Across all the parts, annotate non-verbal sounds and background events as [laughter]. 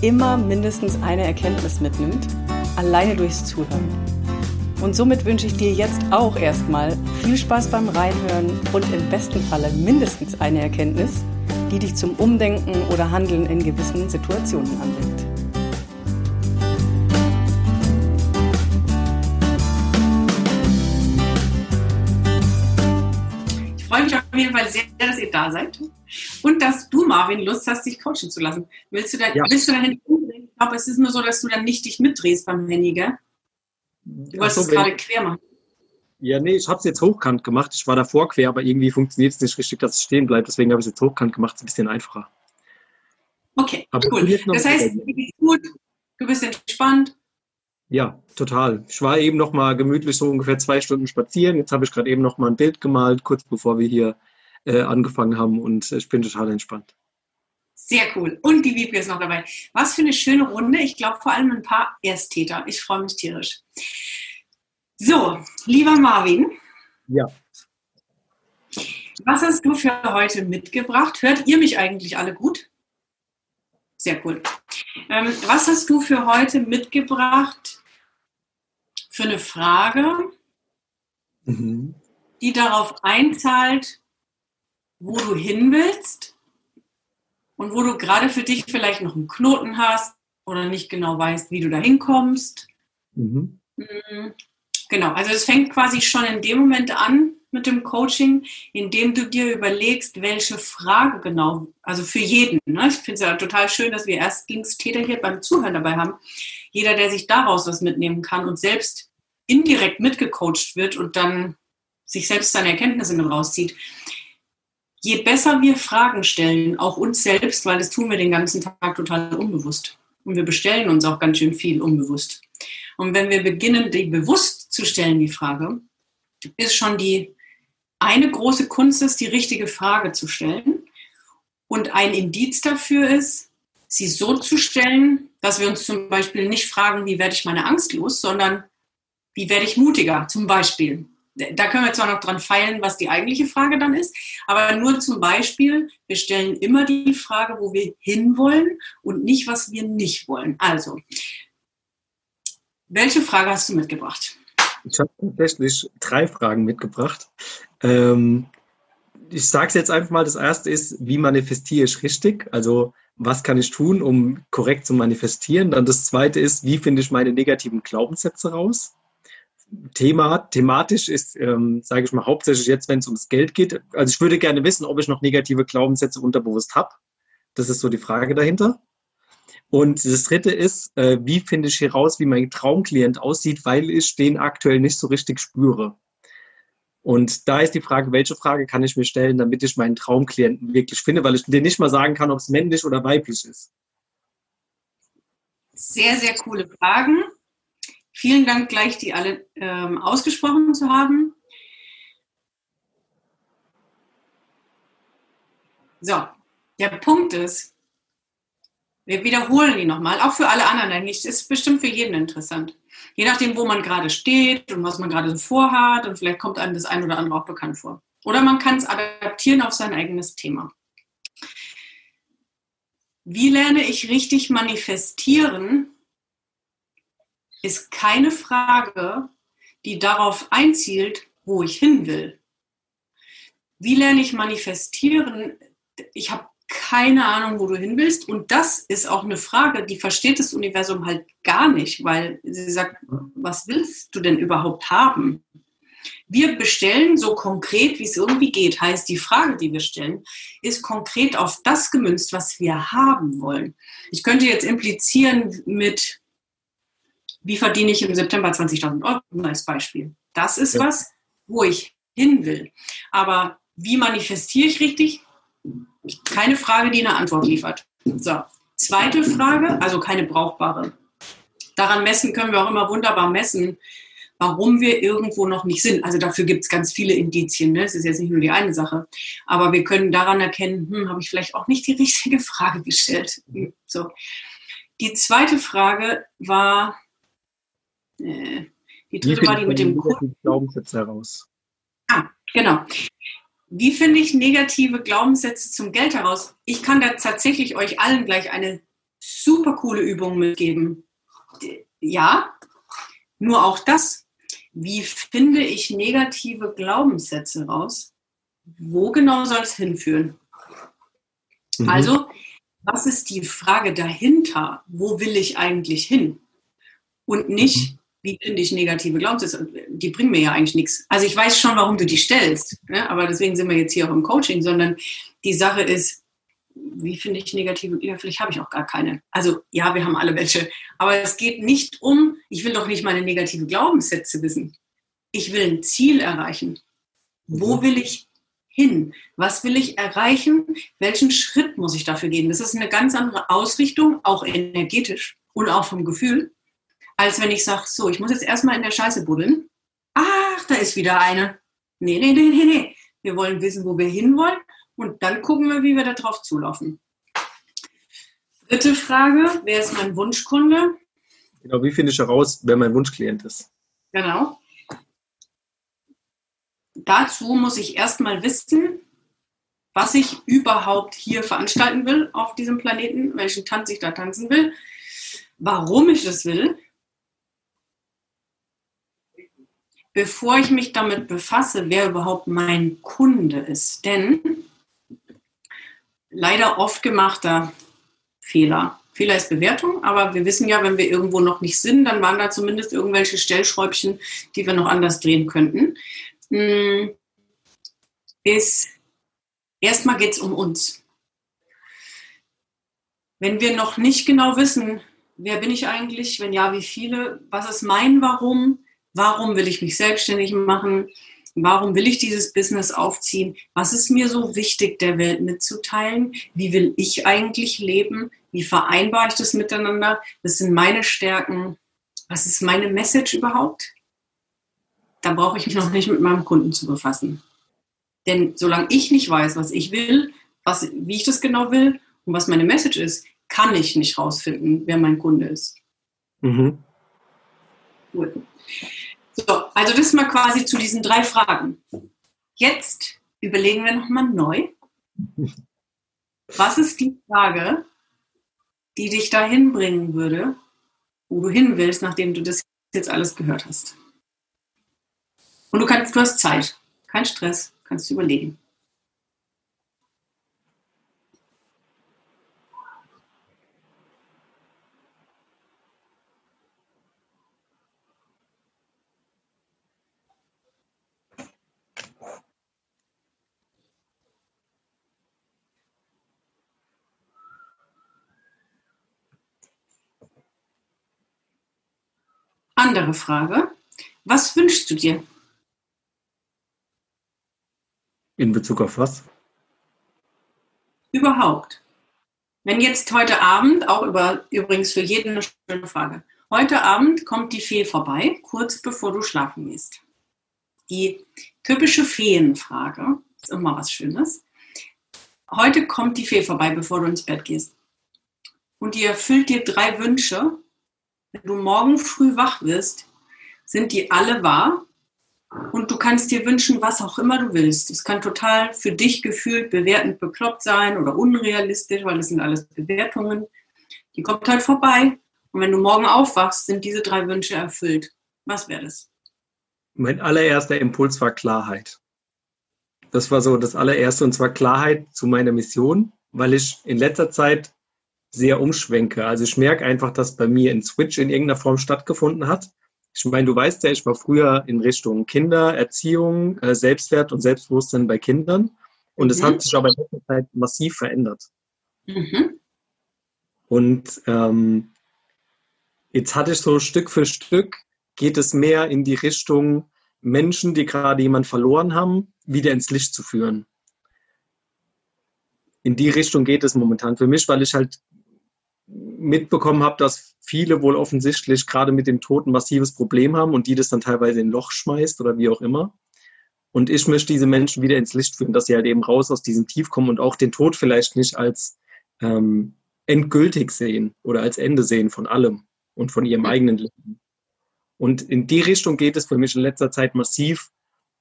immer mindestens eine Erkenntnis mitnimmt, alleine durchs Zuhören. Und somit wünsche ich dir jetzt auch erstmal viel Spaß beim Reinhören und im besten Falle mindestens eine Erkenntnis, die dich zum Umdenken oder Handeln in gewissen Situationen anbringt. Ich freue mich auf jeden Fall sehr, dass ihr da seid und dass du, Marvin, Lust hast, dich coachen zu lassen. Willst du, da, ja. willst du dein Handy umdrehen? Ich glaube, es ist nur so, dass du dann nicht dich mitdrehst beim Handy, gell? Du wolltest es gerade quer machen. Ja, nee, ich habe es jetzt hochkant gemacht. Ich war davor quer, aber irgendwie funktioniert es nicht richtig, dass es stehen bleibt. Deswegen habe ich es jetzt hochkant gemacht. Es ist ein bisschen einfacher. Okay, aber cool. Das heißt, dir geht's gut, du bist entspannt. Ja, total. Ich war eben noch mal gemütlich so ungefähr zwei Stunden spazieren. Jetzt habe ich gerade eben noch mal ein Bild gemalt, kurz bevor wir hier äh, angefangen haben und ich bin total entspannt. Sehr cool. Und die Wiebke ist noch dabei. Was für eine schöne Runde. Ich glaube vor allem ein paar Ersttäter. Ich freue mich tierisch. So, lieber Marvin. Ja. Was hast du für heute mitgebracht? Hört ihr mich eigentlich alle gut? Sehr cool. Ähm, was hast du für heute mitgebracht für eine Frage, mhm. die darauf einzahlt, wo du hin willst und wo du gerade für dich vielleicht noch einen Knoten hast oder nicht genau weißt, wie du da hinkommst? Mhm. mhm. Genau, also es fängt quasi schon in dem Moment an mit dem Coaching, indem du dir überlegst, welche Frage genau, also für jeden. Ne? Ich finde es ja total schön, dass wir Erstlingstäter hier beim Zuhören dabei haben. Jeder, der sich daraus was mitnehmen kann und selbst indirekt mitgecoacht wird und dann sich selbst seine Erkenntnisse mit rauszieht. Je besser wir Fragen stellen, auch uns selbst, weil das tun wir den ganzen Tag total unbewusst. Und wir bestellen uns auch ganz schön viel unbewusst. Und wenn wir beginnen, die bewusst zu stellen, die Frage, ist schon die eine große Kunst, ist, die richtige Frage zu stellen. Und ein Indiz dafür ist, sie so zu stellen, dass wir uns zum Beispiel nicht fragen, wie werde ich meine Angst los, sondern wie werde ich mutiger, zum Beispiel. Da können wir zwar noch dran feilen, was die eigentliche Frage dann ist, aber nur zum Beispiel, wir stellen immer die Frage, wo wir hinwollen und nicht, was wir nicht wollen. Also, welche Frage hast du mitgebracht? Ich habe tatsächlich drei Fragen mitgebracht. Ähm, ich sage es jetzt einfach mal. Das erste ist, wie manifestiere ich richtig? Also, was kann ich tun, um korrekt zu manifestieren? Dann das zweite ist, wie finde ich meine negativen Glaubenssätze raus? Thema, thematisch ist, ähm, sage ich mal, hauptsächlich jetzt, wenn es ums Geld geht. Also ich würde gerne wissen, ob ich noch negative Glaubenssätze unterbewusst habe. Das ist so die Frage dahinter. Und das dritte ist, äh, wie finde ich heraus, wie mein Traumklient aussieht, weil ich den aktuell nicht so richtig spüre. Und da ist die Frage, welche Frage kann ich mir stellen, damit ich meinen Traumklienten wirklich finde, weil ich dir nicht mal sagen kann, ob es männlich oder weiblich ist. Sehr, sehr coole Fragen. Vielen Dank gleich, die alle ähm, ausgesprochen zu haben. So, der Punkt ist, wir wiederholen die nochmal, auch für alle anderen eigentlich. Ist bestimmt für jeden interessant. Je nachdem, wo man gerade steht und was man gerade so vorhat und vielleicht kommt einem das ein oder andere auch bekannt vor. Oder man kann es adaptieren auf sein eigenes Thema. Wie lerne ich richtig manifestieren, ist keine Frage, die darauf einzielt, wo ich hin will. Wie lerne ich manifestieren? Ich habe keine Ahnung, wo du hin willst. Und das ist auch eine Frage, die versteht das Universum halt gar nicht, weil sie sagt, was willst du denn überhaupt haben? Wir bestellen so konkret, wie es irgendwie geht. Heißt, die Frage, die wir stellen, ist konkret auf das gemünzt, was wir haben wollen. Ich könnte jetzt implizieren mit, wie verdiene ich im September 20.000 Euro als Beispiel. Das ist ja. was, wo ich hin will. Aber wie manifestiere ich richtig? Keine Frage, die eine Antwort liefert. So, zweite Frage, also keine brauchbare. daran messen können wir auch immer wunderbar messen, warum wir irgendwo noch nicht sind. Also dafür gibt es ganz viele Indizien. Ne? Es ist jetzt nicht nur die eine Sache. Aber wir können daran erkennen, hm, habe ich vielleicht auch nicht die [laughs] richtige Frage gestellt. So. Die zweite Frage war, äh, die dritte war die mit dem Glaubenssätze heraus. Ah, genau. Wie finde ich negative Glaubenssätze zum Geld heraus? Ich kann da tatsächlich euch allen gleich eine super coole Übung mitgeben. Ja, nur auch das. Wie finde ich negative Glaubenssätze raus? Wo genau soll es hinführen? Mhm. Also, was ist die Frage dahinter? Wo will ich eigentlich hin? Und nicht, mhm. Wie finde ich negative Glaubenssätze? Die bringen mir ja eigentlich nichts. Also ich weiß schon, warum du die stellst, ne? aber deswegen sind wir jetzt hier auch im Coaching, sondern die Sache ist, wie finde ich negative, ja, vielleicht habe ich auch gar keine. Also ja, wir haben alle welche. Aber es geht nicht um, ich will doch nicht meine negative Glaubenssätze wissen. Ich will ein Ziel erreichen. Wo mhm. will ich hin? Was will ich erreichen? Welchen Schritt muss ich dafür gehen? Das ist eine ganz andere Ausrichtung, auch energetisch und auch vom Gefühl, als wenn ich sage, so, ich muss jetzt erstmal in der Scheiße buddeln. Ach, da ist wieder eine. Nee, nee, nee, nee, nee. Wir wollen wissen, wo wir hinwollen und dann gucken wir, wie wir da drauf zulaufen. Dritte Frage, wer ist mein Wunschkunde? Genau, wie finde ich heraus, wer mein Wunschklient ist? Genau. Dazu muss ich erstmal wissen, was ich überhaupt hier veranstalten will auf diesem Planeten, welchen Tanz ich da tanzen will, warum ich das will. Bevor ich mich damit befasse, wer überhaupt mein Kunde ist. Denn leider oft gemachter Fehler. Fehler ist Bewertung, aber wir wissen ja, wenn wir irgendwo noch nicht sind, dann waren da zumindest irgendwelche Stellschräubchen, die wir noch anders drehen könnten. Hm, ist, erstmal geht es um uns. Wenn wir noch nicht genau wissen, wer bin ich eigentlich, wenn ja, wie viele, was ist mein Warum, warum will ich mich selbstständig machen, Warum will ich dieses Business aufziehen? Was ist mir so wichtig, der Welt mitzuteilen? Wie will ich eigentlich leben? Wie vereinbare ich das miteinander? Das sind meine Stärken. Was ist meine Message überhaupt? Da brauche ich mich noch nicht mit meinem Kunden zu befassen. Denn solange ich nicht weiß, was ich will, was, wie ich das genau will und was meine Message ist, kann ich nicht rausfinden, wer mein Kunde ist. Mhm. Gut. So, also das mal quasi zu diesen drei Fragen. Jetzt überlegen wir nochmal neu. Was ist die Frage, die dich dahin bringen würde, wo du hin willst, nachdem du das jetzt alles gehört hast? Und du kannst, du hast Zeit, kein Stress, kannst du überlegen. Andere Frage. Was wünschst du dir? In Bezug auf was? Überhaupt. Wenn jetzt heute Abend, auch über, übrigens für jeden eine schöne Frage, heute Abend kommt die Fee vorbei, kurz bevor du schlafen gehst. Die typische Feenfrage, ist immer was Schönes. Heute kommt die Fee vorbei, bevor du ins Bett gehst. Und die erfüllt dir drei Wünsche wenn du morgen früh wach wirst, sind die alle wahr und du kannst dir wünschen, was auch immer du willst. Es kann total für dich gefühlt bewertend bekloppt sein oder unrealistisch, weil das sind alles Bewertungen. Die kommt halt vorbei und wenn du morgen aufwachst, sind diese drei Wünsche erfüllt. Was wäre das? Mein allererster Impuls war Klarheit. Das war so das allererste und zwar Klarheit zu meiner Mission, weil ich in letzter Zeit sehr umschwenke. Also ich merke einfach, dass bei mir ein Switch in irgendeiner Form stattgefunden hat. Ich meine, du weißt ja, ich war früher in Richtung Kinder, Erziehung, äh, Selbstwert und Selbstbewusstsein bei Kindern. Und es mhm. hat sich aber in letzter Zeit massiv verändert. Mhm. Und ähm, jetzt hatte ich so Stück für Stück, geht es mehr in die Richtung, Menschen, die gerade jemand verloren haben, wieder ins Licht zu führen. In die Richtung geht es momentan für mich, weil ich halt mitbekommen habe, dass viele wohl offensichtlich gerade mit dem Tod ein massives Problem haben und die das dann teilweise in ein Loch schmeißt oder wie auch immer. Und ich möchte diese Menschen wieder ins Licht führen, dass sie halt eben raus aus diesem Tief kommen und auch den Tod vielleicht nicht als ähm, endgültig sehen oder als Ende sehen von allem und von ihrem eigenen Leben. Und in die Richtung geht es für mich in letzter Zeit massiv,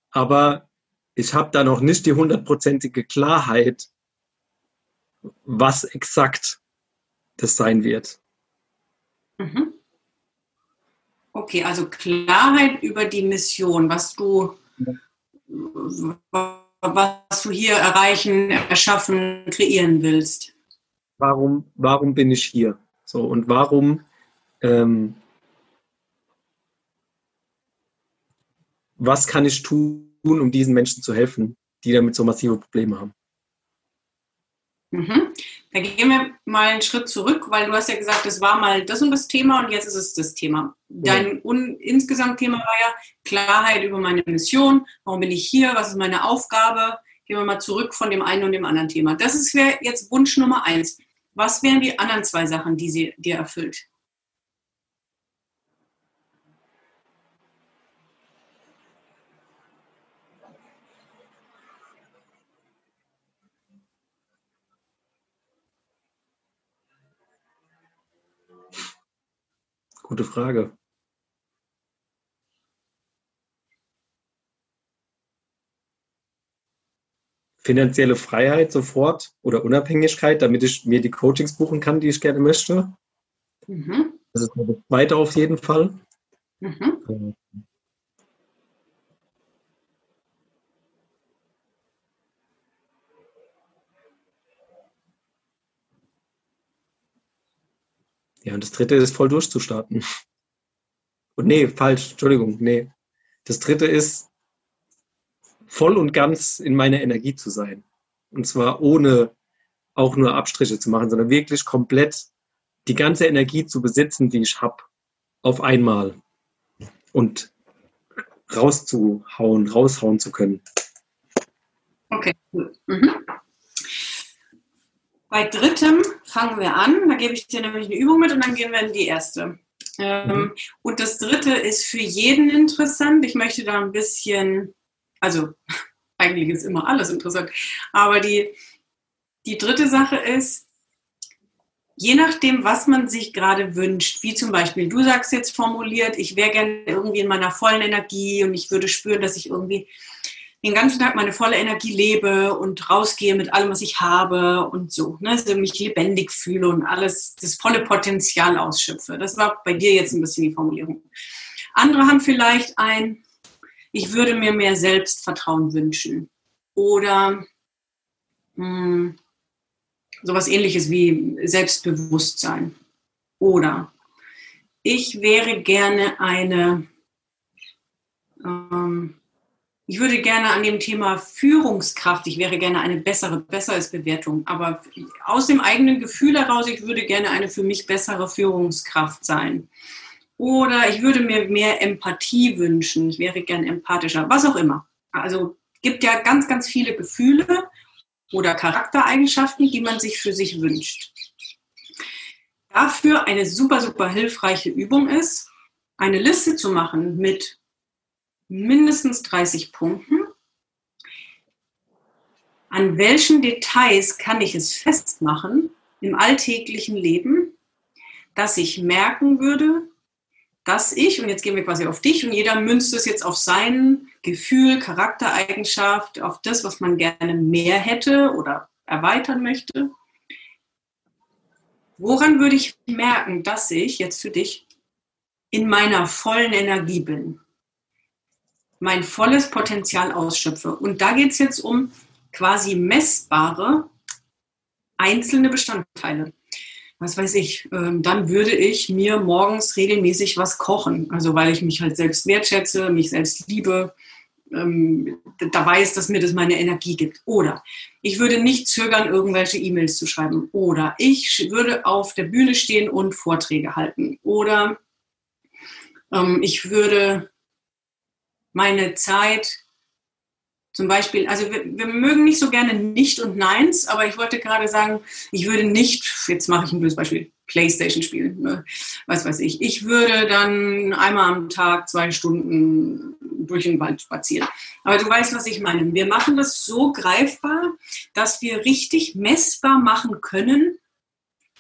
aber ich habe da noch nicht die hundertprozentige Klarheit, was exakt das sein wird. Mhm. Okay, also Klarheit über die Mission, was du, was du hier erreichen, erschaffen, kreieren willst. Warum, warum bin ich hier? So, und warum, ähm, was kann ich tun, um diesen Menschen zu helfen, die damit so massive Probleme haben? Mhm. Da gehen wir mal einen Schritt zurück, weil du hast ja gesagt, es war mal das und das Thema und jetzt ist es das Thema. Dein un insgesamt Thema war ja Klarheit über meine Mission, warum bin ich hier, was ist meine Aufgabe. Gehen wir mal zurück von dem einen und dem anderen Thema. Das ist jetzt Wunsch Nummer eins. Was wären die anderen zwei Sachen, die sie dir erfüllt? Gute Frage. Finanzielle Freiheit sofort oder Unabhängigkeit, damit ich mir die Coachings buchen kann, die ich gerne möchte. Mhm. Das ist das zweite auf jeden Fall. Mhm. Ja, und das dritte ist voll durchzustarten. Und nee, falsch, Entschuldigung, nee. Das dritte ist voll und ganz in meiner Energie zu sein. Und zwar ohne auch nur Abstriche zu machen, sondern wirklich komplett die ganze Energie zu besitzen, die ich habe, auf einmal. Und rauszuhauen, raushauen zu können. Okay, cool. Mhm. Bei drittem fangen wir an. Da gebe ich dir nämlich eine Übung mit und dann gehen wir in die erste. Ähm, mhm. Und das dritte ist für jeden interessant. Ich möchte da ein bisschen, also [laughs] eigentlich ist immer alles interessant, aber die, die dritte Sache ist, je nachdem, was man sich gerade wünscht, wie zum Beispiel, du sagst jetzt formuliert, ich wäre gerne irgendwie in meiner vollen Energie und ich würde spüren, dass ich irgendwie den ganzen Tag meine volle Energie lebe und rausgehe mit allem, was ich habe und so, ne, also mich lebendig fühle und alles, das volle Potenzial ausschöpfe. Das war bei dir jetzt ein bisschen die Formulierung. Andere haben vielleicht ein, ich würde mir mehr Selbstvertrauen wünschen oder mh, hm, sowas ähnliches wie Selbstbewusstsein oder ich wäre gerne eine ähm, ich würde gerne an dem Thema Führungskraft, ich wäre gerne eine bessere, besser als Bewertung, aber aus dem eigenen Gefühl heraus, ich würde gerne eine für mich bessere Führungskraft sein. Oder ich würde mir mehr Empathie wünschen, ich wäre gerne empathischer, was auch immer. Also gibt ja ganz, ganz viele Gefühle oder Charaktereigenschaften, die man sich für sich wünscht. Dafür eine super, super hilfreiche Übung ist, eine Liste zu machen mit mindestens 30 Punkten. An welchen Details kann ich es festmachen im alltäglichen Leben, dass ich merken würde, dass ich, und jetzt gehen wir quasi auf dich, und jeder münzt es jetzt auf sein Gefühl, Charaktereigenschaft, auf das, was man gerne mehr hätte oder erweitern möchte. Woran würde ich merken, dass ich jetzt für dich in meiner vollen Energie bin? Mein volles Potenzial ausschöpfe. Und da geht es jetzt um quasi messbare einzelne Bestandteile. Was weiß ich, ähm, dann würde ich mir morgens regelmäßig was kochen. Also weil ich mich halt selbst wertschätze, mich selbst liebe, ähm, da weiß, dass mir das meine Energie gibt. Oder ich würde nicht zögern, irgendwelche E-Mails zu schreiben. Oder ich würde auf der Bühne stehen und Vorträge halten. Oder ähm, ich würde meine Zeit zum Beispiel, also wir, wir, mögen nicht so gerne Nicht und Neins, aber ich wollte gerade sagen, ich würde nicht, jetzt mache ich ein blödes Beispiel, Playstation spielen, ne? was weiß ich. Ich würde dann einmal am Tag zwei Stunden durch den Wald spazieren. Aber du weißt, was ich meine. Wir machen das so greifbar, dass wir richtig messbar machen können,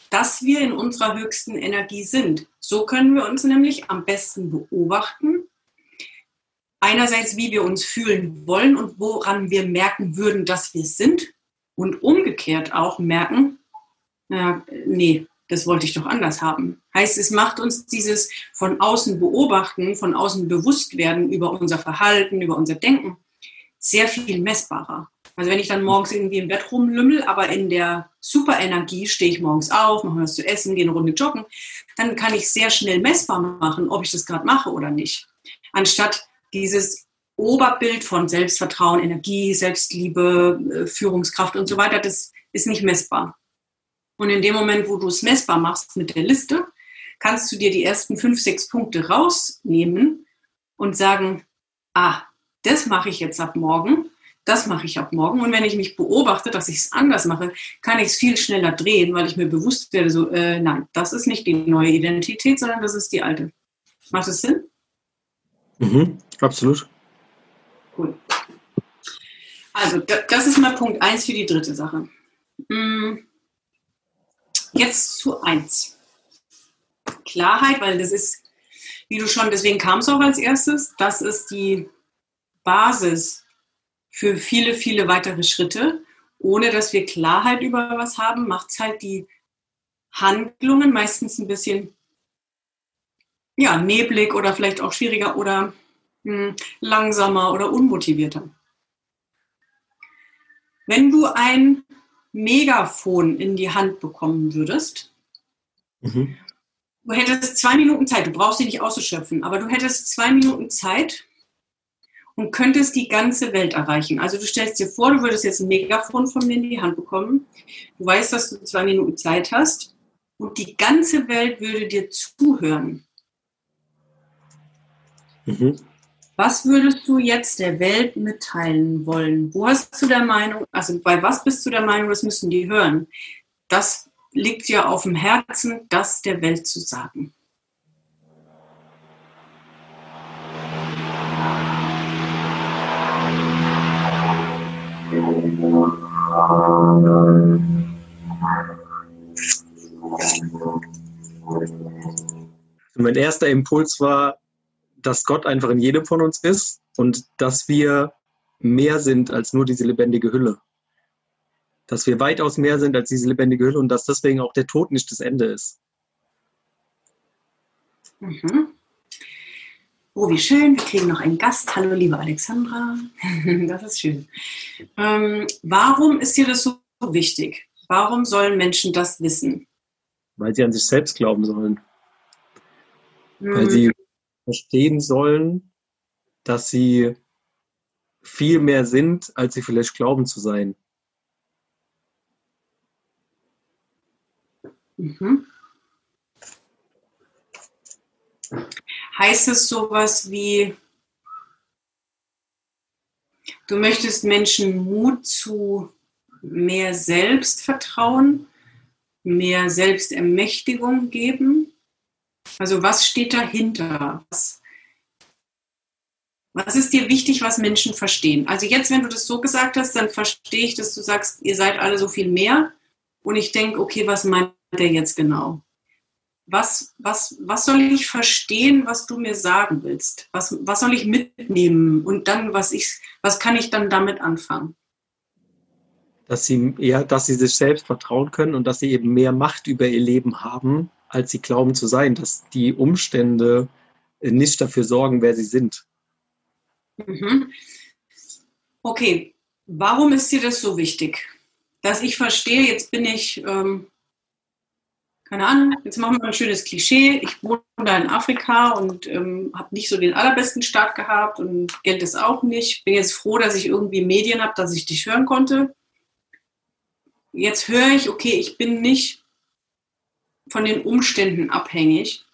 dass wir in unserer höchsten Energie sind. So können wir uns nämlich am besten beobachten. Einerseits, wie wir uns fühlen wollen und woran wir merken würden, dass wir sind. Und umgekehrt auch merken, äh, nee, das wollte ich doch anders haben. Heißt, es macht uns dieses von außen beobachten, von außen bewusst werden über unser Verhalten, über unser Denken sehr viel messbarer. Also wenn ich dann morgens irgendwie im Bett rumlümmel, aber in der Superenergie stehe ich morgens auf, mache was zu essen, gehe eine Runde joggen, dann kann ich sehr schnell messbar machen, ob ich das gerade mache oder nicht. Anstatt dieses Oberbild von Selbstvertrauen, Energie, Selbstliebe, äh, Führungskraft und so weiter, das ist nicht messbar. Und in dem Moment, wo du es messbar machst mit der Liste, kannst du dir die ersten fünf, sechs Punkte rausnehmen und sagen, ah, das mache ich jetzt ab morgen, das mache ich ab morgen. Und wenn ich mich beobachte, dass ich es anders mache, kann ich es viel schneller drehen, weil ich mir bewusst werde, so, äh, nein, das ist nicht die neue Identität, sondern das ist die alte. Macht das Sinn? Mhm, absolut. Cool. Also, das ist mal Punkt 1 für die dritte Sache. Hm. Jetzt zu 1. Klarheit, weil das ist, wie du schon, deswegen kam es auch als erstes, das ist die Basis für viele, viele weitere Schritte. Ohne dass wir Klarheit über was haben, macht es halt die Handlungen meistens ein bisschen ja, neblig oder vielleicht auch schwieriger oder mh, hm, langsamer oder unmotivierter. Wenn du ein Megafon in die Hand bekommen würdest, mhm. du hättest zwei Minuten Zeit, du brauchst sie nicht auszuschöpfen, aber du hättest zwei Minuten Zeit und könntest die ganze Welt erreichen. Also du stellst dir vor, du würdest jetzt ein Megafon von mir in die Hand bekommen, du weißt, dass du zwei Minuten Zeit hast und die ganze Welt würde dir zuhören. Mhm. Was würdest du jetzt der Welt mitteilen wollen? Wo hast du der Meinung, also bei was bist du der Meinung, das müssen die hören? Das liegt dir auf dem Herzen, das der Welt zu sagen. Mein erster Impuls war, dass Gott einfach in jedem von uns ist und dass wir mehr sind als nur diese lebendige Hülle. Dass wir weitaus mehr sind als diese lebendige Hülle und dass deswegen auch der Tod nicht das Ende ist. Mhm. Oh, wie schön. Wir kriegen noch einen Gast. Hallo, liebe Alexandra. [laughs] Das ist schön. Ähm, warum ist dir das so wichtig? Warum sollen Menschen das wissen? Weil sie an sich selbst glauben sollen. Mhm. Weil sie verstehen sollen, dass sie viel mehr sind, als sie vielleicht glauben zu sein. Mhm. Heißt es sowas wie, du möchtest Menschen Mut zu mehr Selbstvertrauen, mehr Selbstermächtigung geben? Also was steht dahinter? Was, was ist dir wichtig, was Menschen verstehen? Also jetzt, wenn du das so gesagt hast, dann verstehe ich, dass du sagst, ihr seid alle so viel mehr. Und ich denke, okay, was meint der jetzt genau? Was, was, was soll ich verstehen, was du mir sagen willst? Was, was soll ich mitnehmen? Und dann, was, ich, was kann ich dann damit anfangen? Dass sie, ja, dass sie sich selbst vertrauen können und dass sie eben mehr Macht über ihr Leben haben, als sie glauben zu sein, dass die Umstände nicht dafür sorgen, wer sie sind. Mhm. Okay, warum ist dir das so wichtig? Dass ich verstehe, jetzt bin ich, ähm, keine Ahnung, jetzt machen wir ein schönes Klischee. Ich wohne da in Afrika und ähm, habe nicht so den allerbesten Start gehabt und Geld ist auch nicht. Bin jetzt froh, dass ich irgendwie Medien habe, dass ich dich hören konnte. Jetzt höre ich, okay, ich bin nicht von den Umständen abhängig.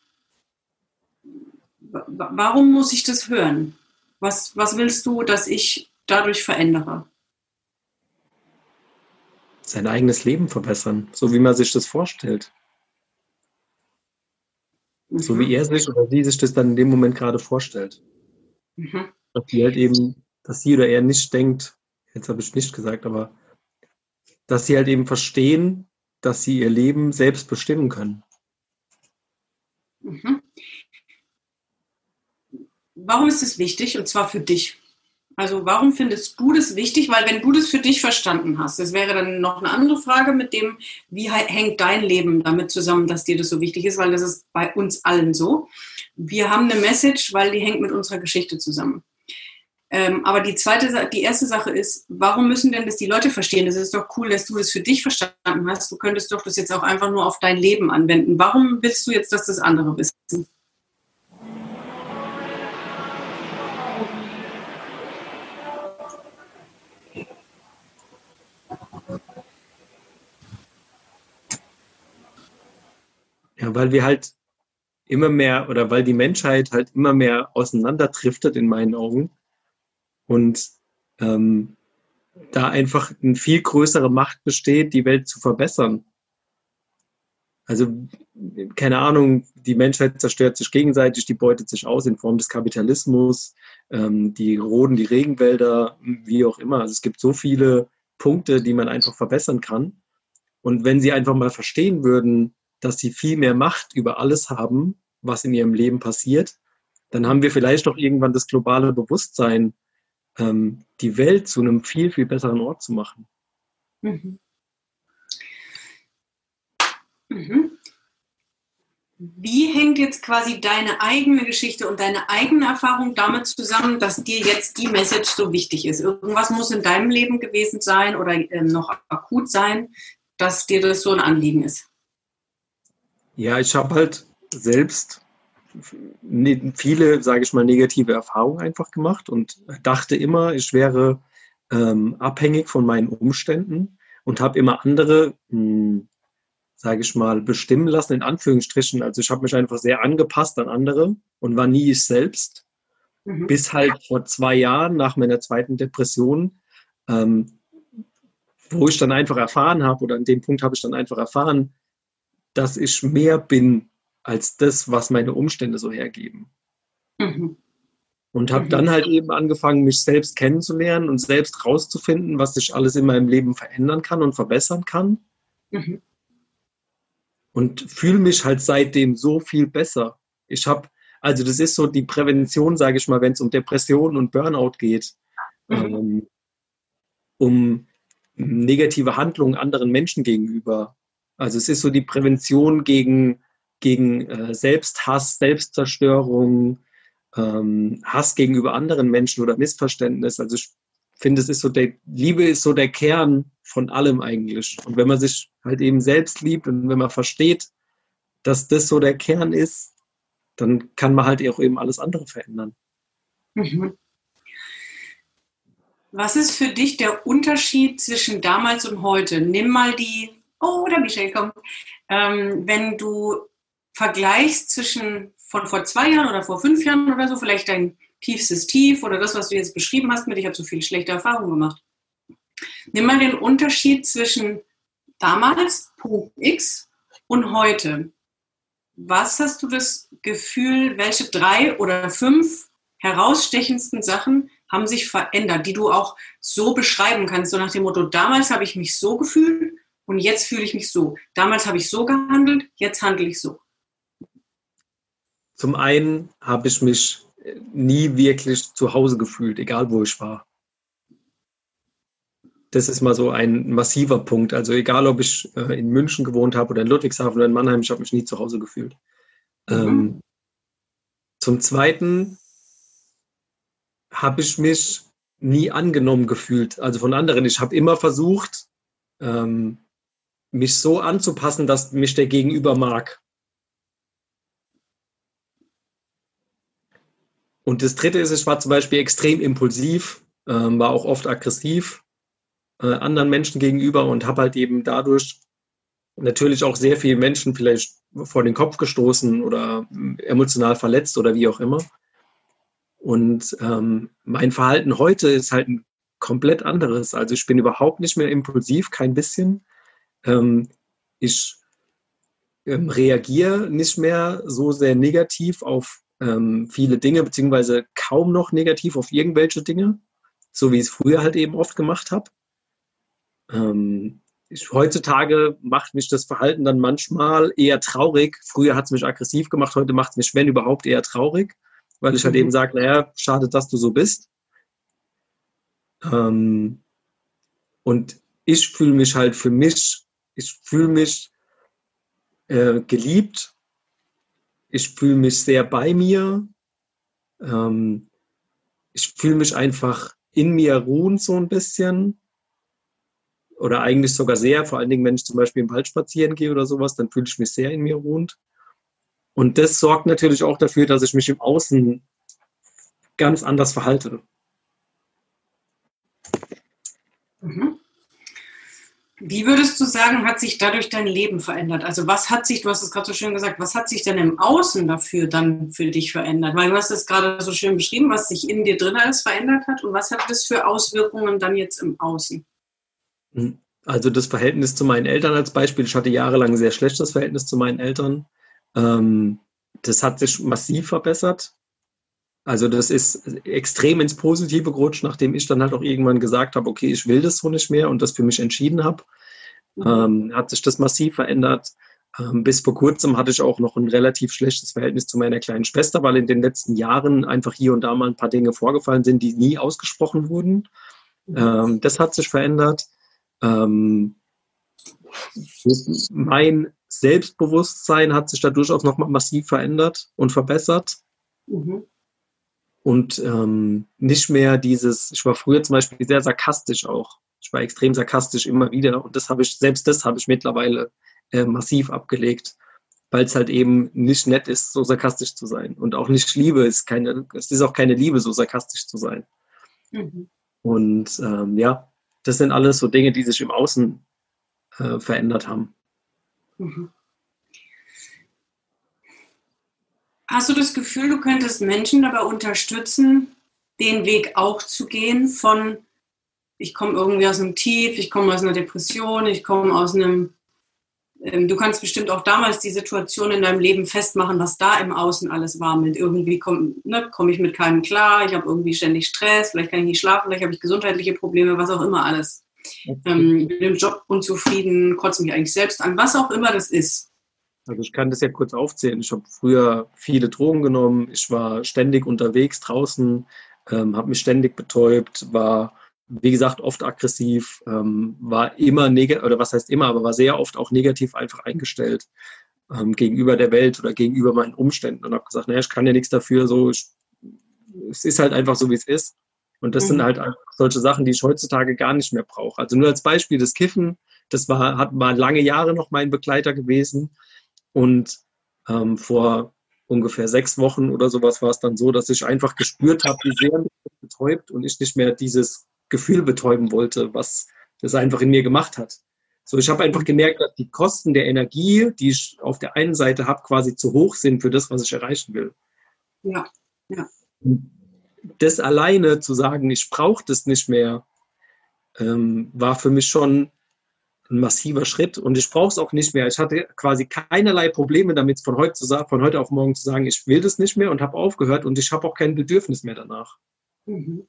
Warum muss ich das hören? Was, was willst du, dass ich dadurch verändere? Sein eigenes Leben verbessern, so wie man sich das vorstellt. Mhm. So wie er sich oder sie sich das dann in dem Moment gerade vorstellt. Mhm. Dass sie halt eben, dass sie oder er nicht denkt, jetzt habe ich nicht gesagt, aber dass sie halt eben verstehen, dass sie ihr Leben selbst bestimmen können. Mhm. Warum ist es wichtig und zwar für dich? Also warum findest du das wichtig? Weil wenn du das für dich verstanden hast, das wäre dann noch eine andere Frage mit dem, wie hängt dein Leben damit zusammen, dass dir das so wichtig ist, weil das ist bei uns allen so. Wir haben eine Message, weil die hängt mit unserer Geschichte zusammen. Ähm, aber die zweite, die erste Sache ist, warum müssen denn das die Leute verstehen? Es ist doch cool, dass du das für dich verstanden hast. Du könntest doch das jetzt auch einfach nur auf dein Leben anwenden. Warum willst du jetzt, dass das andere wissen? Ja, weil wir halt immer mehr oder weil die Menschheit halt immer mehr auseinanderdriftet in meinen Augen und ähm, da einfach eine viel größere Macht besteht, die Welt zu verbessern. Also, keine Ahnung, die Menschheit zerstört sich gegenseitig, die beutet sich aus in Form des Kapitalismus, ähm, die roden die Regenwälder, wie auch immer. Also es gibt so viele Punkte, die man einfach verbessern kann. Und wenn sie einfach mal verstehen würden, dass sie viel mehr Macht über alles haben, was in ihrem Leben passiert, dann haben wir vielleicht auch irgendwann das globale Bewusstsein, ähm, die Welt zu einem viel, viel besseren Ort zu machen. Mhm. Mhm. Wie hängt jetzt quasi deine eigene Geschichte und deine eigene Erfahrung damit zusammen, dass dir jetzt die Message so wichtig ist? Irgendwas muss in deinem Leben gewesen sein oder äh, noch akut sein, dass dir das so ein Anliegen ist? Ja, ich habe halt selbst viele, sage ich mal, negative Erfahrungen einfach gemacht und dachte immer, ich wäre ähm, abhängig von meinen Umständen und habe immer andere, hm, sage ich mal, bestimmen lassen, in Anführungsstrichen. Also ich habe mich einfach sehr angepasst an andere und war nie ich selbst. Mhm. Bis halt vor zwei Jahren nach meiner zweiten Depression, ähm, wo ich dann einfach erfahren habe, oder an dem Punkt habe ich dann einfach erfahren, dass ich mehr bin als das, was meine Umstände so hergeben. Mhm. Und habe mhm. dann halt eben angefangen, mich selbst kennenzulernen und selbst rauszufinden, was ich alles in meinem Leben verändern kann und verbessern kann. Mhm. Und fühle mich halt seitdem so viel besser. Ich habe, also das ist so die Prävention, sage ich mal, wenn es um Depressionen und Burnout geht, mhm. ähm, um negative Handlungen anderen Menschen gegenüber, also es ist so die Prävention gegen, gegen äh, Selbsthass, Selbstzerstörung, ähm, Hass gegenüber anderen Menschen oder Missverständnis. Also ich finde, es ist so der, Liebe ist so der Kern von allem eigentlich. Und wenn man sich halt eben selbst liebt und wenn man versteht, dass das so der Kern ist, dann kann man halt auch eben alles andere verändern. Mhm. Was ist für dich der Unterschied zwischen damals und heute? Nimm mal die oh, der Michel kommt. Ähm, wenn du vergleichst zwischen von vor zwei Jahren oder vor fünf Jahren oder so, vielleicht dein tiefstes Tief oder das, was du jetzt beschrieben hast mit, ich habe so viele schlechte Erfahrungen gemacht. Nimm mal den Unterschied zwischen damals, Punkt X, und heute. Was hast du das Gefühl, welche drei oder fünf herausstechendsten Sachen haben sich verändert, die du auch so beschreiben kannst, so nach dem Motto, damals habe ich mich so gefühlt und jetzt fühle ich mich so. Damals habe ich so gehandelt, jetzt handle ich so. Zum einen habe ich mich nie wirklich zu Hause gefühlt, egal wo ich war. Das ist mal so ein massiver Punkt. Also egal, ob ich äh, in München gewohnt habe oder in Ludwigshafen oder in Mannheim, ich habe mich nie zu Hause gefühlt. Mhm. Ähm, zum Zweiten habe ich mich nie angenommen gefühlt, also von anderen. Ich habe immer versucht, ähm, mich so anzupassen, dass mich der Gegenüber mag. Und das Dritte ist, ich war zum Beispiel extrem impulsiv, äh, war auch oft aggressiv äh, anderen Menschen gegenüber und habe halt eben dadurch natürlich auch sehr viele Menschen vielleicht vor den Kopf gestoßen oder emotional verletzt oder wie auch immer. Und ähm, mein Verhalten heute ist halt ein komplett anderes. Also ich bin überhaupt nicht mehr impulsiv, kein bisschen. Ähm, ich ähm, reagiere nicht mehr so sehr negativ auf ähm, viele Dinge, beziehungsweise kaum noch negativ auf irgendwelche Dinge, so wie ich es früher halt eben oft gemacht habe. Ähm, ich, heutzutage macht mich das Verhalten dann manchmal eher traurig. Früher hat es mich aggressiv gemacht, heute macht es mich, wenn überhaupt, eher traurig, weil ich halt mhm. eben sage, naja, schade, dass du so bist. Ähm, und ich fühle mich halt für mich, ich fühle mich äh, geliebt, ich fühle mich sehr bei mir, ähm, ich fühle mich einfach in mir ruhend so ein bisschen oder eigentlich sogar sehr, vor allen Dingen, wenn ich zum Beispiel im Wald spazieren gehe oder sowas, dann fühle ich mich sehr in mir ruhend. Und das sorgt natürlich auch dafür, dass ich mich im Außen ganz anders verhalte. Mhm. Wie würdest du sagen, hat sich dadurch dein Leben verändert? Also was hat sich, du hast es gerade so schön gesagt, was hat sich denn im Außen dafür dann für dich verändert? Weil du hast es gerade so schön beschrieben, was sich in dir drin alles verändert hat und was hat das für Auswirkungen dann jetzt im Außen? Hm. Also das Verhältnis zu meinen Eltern als Beispiel. Ich hatte jahrelang ein sehr schlechtes Verhältnis zu meinen Eltern. Ähm, das hat sich massiv verbessert. Also das ist extrem ins Positive gerutscht, nachdem ich dann halt auch irgendwann gesagt habe, okay, ich will das so nicht mehr und das für mich entschieden habe. Mhm. Ähm, hat sich das massiv verändert. Ähm, bis vor kurzem hatte ich auch noch ein relativ schlechtes Verhältnis zu meiner kleinen Schwester, weil in den letzten Jahren einfach hier und da mal ein paar Dinge vorgefallen sind, die nie ausgesprochen wurden. Ähm, das hat sich verändert. Ähm, mein Selbstbewusstsein hat sich da durchaus noch mal massiv verändert und verbessert. Mhm. Und ähm, nicht mehr dieses, ich war früher zum Beispiel sehr sarkastisch auch. Ich war extrem sarkastisch immer wieder. Und das habe ich, selbst das habe ich mittlerweile äh, massiv abgelegt, weil es halt eben nicht nett ist, so sarkastisch zu sein. Und auch nicht Liebe ist keine, es ist auch keine Liebe, so sarkastisch zu sein. Mhm. Und ähm, ja, das sind alles so Dinge, die sich im Außen äh, verändert haben. Mhm. Hast du das Gefühl, du könntest Menschen dabei unterstützen, den Weg auch zu gehen von, ich komme irgendwie aus einem Tief, ich komme aus einer Depression, ich komme aus einem, ähm, du kannst bestimmt auch damals die Situation in deinem Leben festmachen, was da im Außen alles war. Mit irgendwie komme ne, komm ich mit keinem klar, ich habe irgendwie ständig Stress, vielleicht kann ich nicht schlafen, vielleicht habe ich gesundheitliche Probleme, was auch immer alles. Ähm, bin im Job unzufrieden, kotze mich eigentlich selbst an, was auch immer das ist. Also ich kann das ja kurz aufzählen. Ich habe früher viele Drogen genommen. Ich war ständig unterwegs draußen, ähm, habe mich ständig betäubt, war wie gesagt oft aggressiv, ähm, war immer negativ oder was heißt immer, aber war sehr oft auch negativ einfach eingestellt ähm, gegenüber der Welt oder gegenüber meinen Umständen und habe gesagt, naja, ich kann ja nichts dafür. So, ich, es ist halt einfach so, wie es ist. Und das mhm. sind halt solche Sachen, die ich heutzutage gar nicht mehr brauche. Also nur als Beispiel das Kiffen, das war, hat, war lange Jahre noch mein Begleiter gewesen. Und ähm, vor ungefähr sechs Wochen oder sowas war es dann so, dass ich einfach gespürt habe, wie sehr mich das betäubt und ich nicht mehr dieses Gefühl betäuben wollte, was das einfach in mir gemacht hat. So, ich habe einfach gemerkt, dass die Kosten der Energie, die ich auf der einen Seite habe, quasi zu hoch sind für das, was ich erreichen will. Ja, ja. Das alleine zu sagen, ich brauche das nicht mehr, ähm, war für mich schon ein massiver Schritt und ich brauche es auch nicht mehr. Ich hatte quasi keinerlei Probleme damit, von heute, zu von heute auf morgen zu sagen, ich will das nicht mehr und habe aufgehört und ich habe auch kein Bedürfnis mehr danach. Mhm.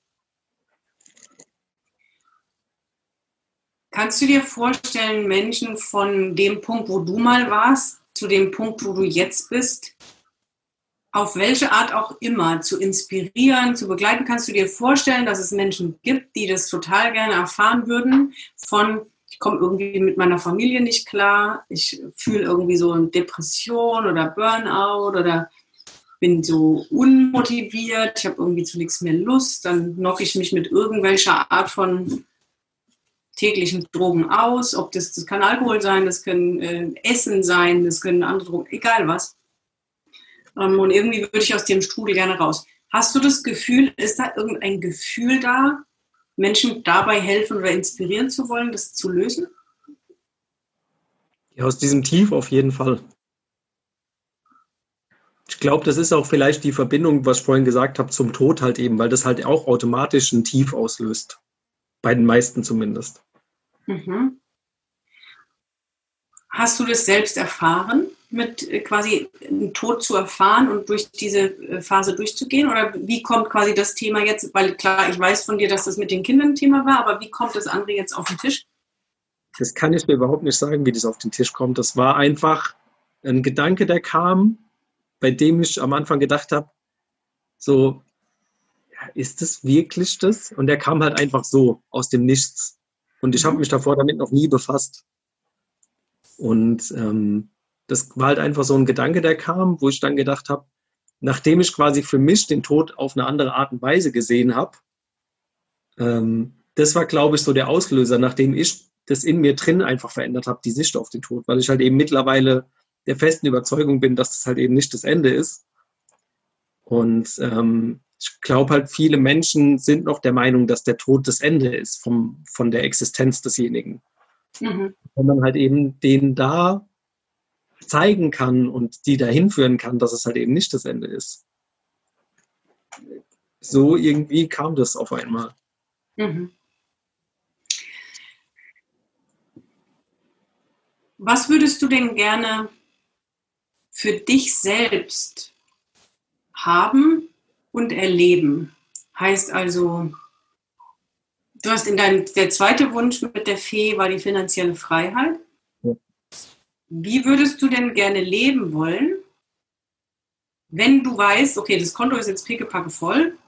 Kannst du dir vorstellen, Menschen von dem Punkt, wo du mal warst, zu dem Punkt, wo du jetzt bist, auf welche Art auch immer zu inspirieren, zu begleiten? Kannst du dir vorstellen, dass es Menschen gibt, die das total gerne erfahren würden, von komme irgendwie mit meiner Familie nicht klar, ich fühle irgendwie so eine Depression oder Burnout oder bin so unmotiviert, ich habe irgendwie zu nichts mehr Lust, dann knocke ich mich mit irgendwelcher Art von täglichen Drogen aus, ob das, das kann Alkohol sein, das können äh, Essen sein, das können andere Drogen, egal was. Ähm, und irgendwie würde ich aus dem Strudel gerne raus. Hast du das Gefühl, ist da irgendein Gefühl da, Menschen dabei helfen oder inspirieren zu wollen, das zu lösen? Ja, aus diesem Tief auf jeden Fall. Ich glaube, das ist auch vielleicht die Verbindung, was ich vorhin gesagt habe, zum Tod halt eben, weil das halt auch automatisch ein Tief auslöst. Bei den meisten zumindest. Mhm. Hast du das selbst erfahren? Mit äh, quasi einen Tod zu erfahren und durch diese äh, Phase durchzugehen? Oder wie kommt quasi das Thema jetzt, weil klar, ich weiß von dir, dass das mit den Kindern ein Thema war, aber wie kommt das andere jetzt auf den Tisch? Das kann ich mir überhaupt nicht sagen, wie das auf den Tisch kommt. Das war einfach ein Gedanke, der kam, bei dem ich am Anfang gedacht habe, so, ist das wirklich das? Und der kam halt einfach so aus dem Nichts. Und ich habe mhm. mich davor damit noch nie befasst. Und ähm, das war halt einfach so ein Gedanke, der kam, wo ich dann gedacht habe, nachdem ich quasi für mich den Tod auf eine andere Art und Weise gesehen habe, ähm, das war, glaube ich, so der Auslöser, nachdem ich das in mir drin einfach verändert habe, die Sicht auf den Tod, weil ich halt eben mittlerweile der festen Überzeugung bin, dass das halt eben nicht das Ende ist. Und ähm, ich glaube halt, viele Menschen sind noch der Meinung, dass der Tod das Ende ist vom, von der Existenz desjenigen. Mhm. Wenn man halt eben den da zeigen kann und die dahin führen kann, dass es halt eben nicht das Ende ist. So irgendwie kam das auf einmal. Mhm. Was würdest du denn gerne für dich selbst haben und erleben? Heißt also, du hast in deinem, der zweite Wunsch mit der Fee war die finanzielle Freiheit. Wie würdest du denn gerne leben wollen, wenn du weißt, okay, das Konto ist jetzt pickepacke voll,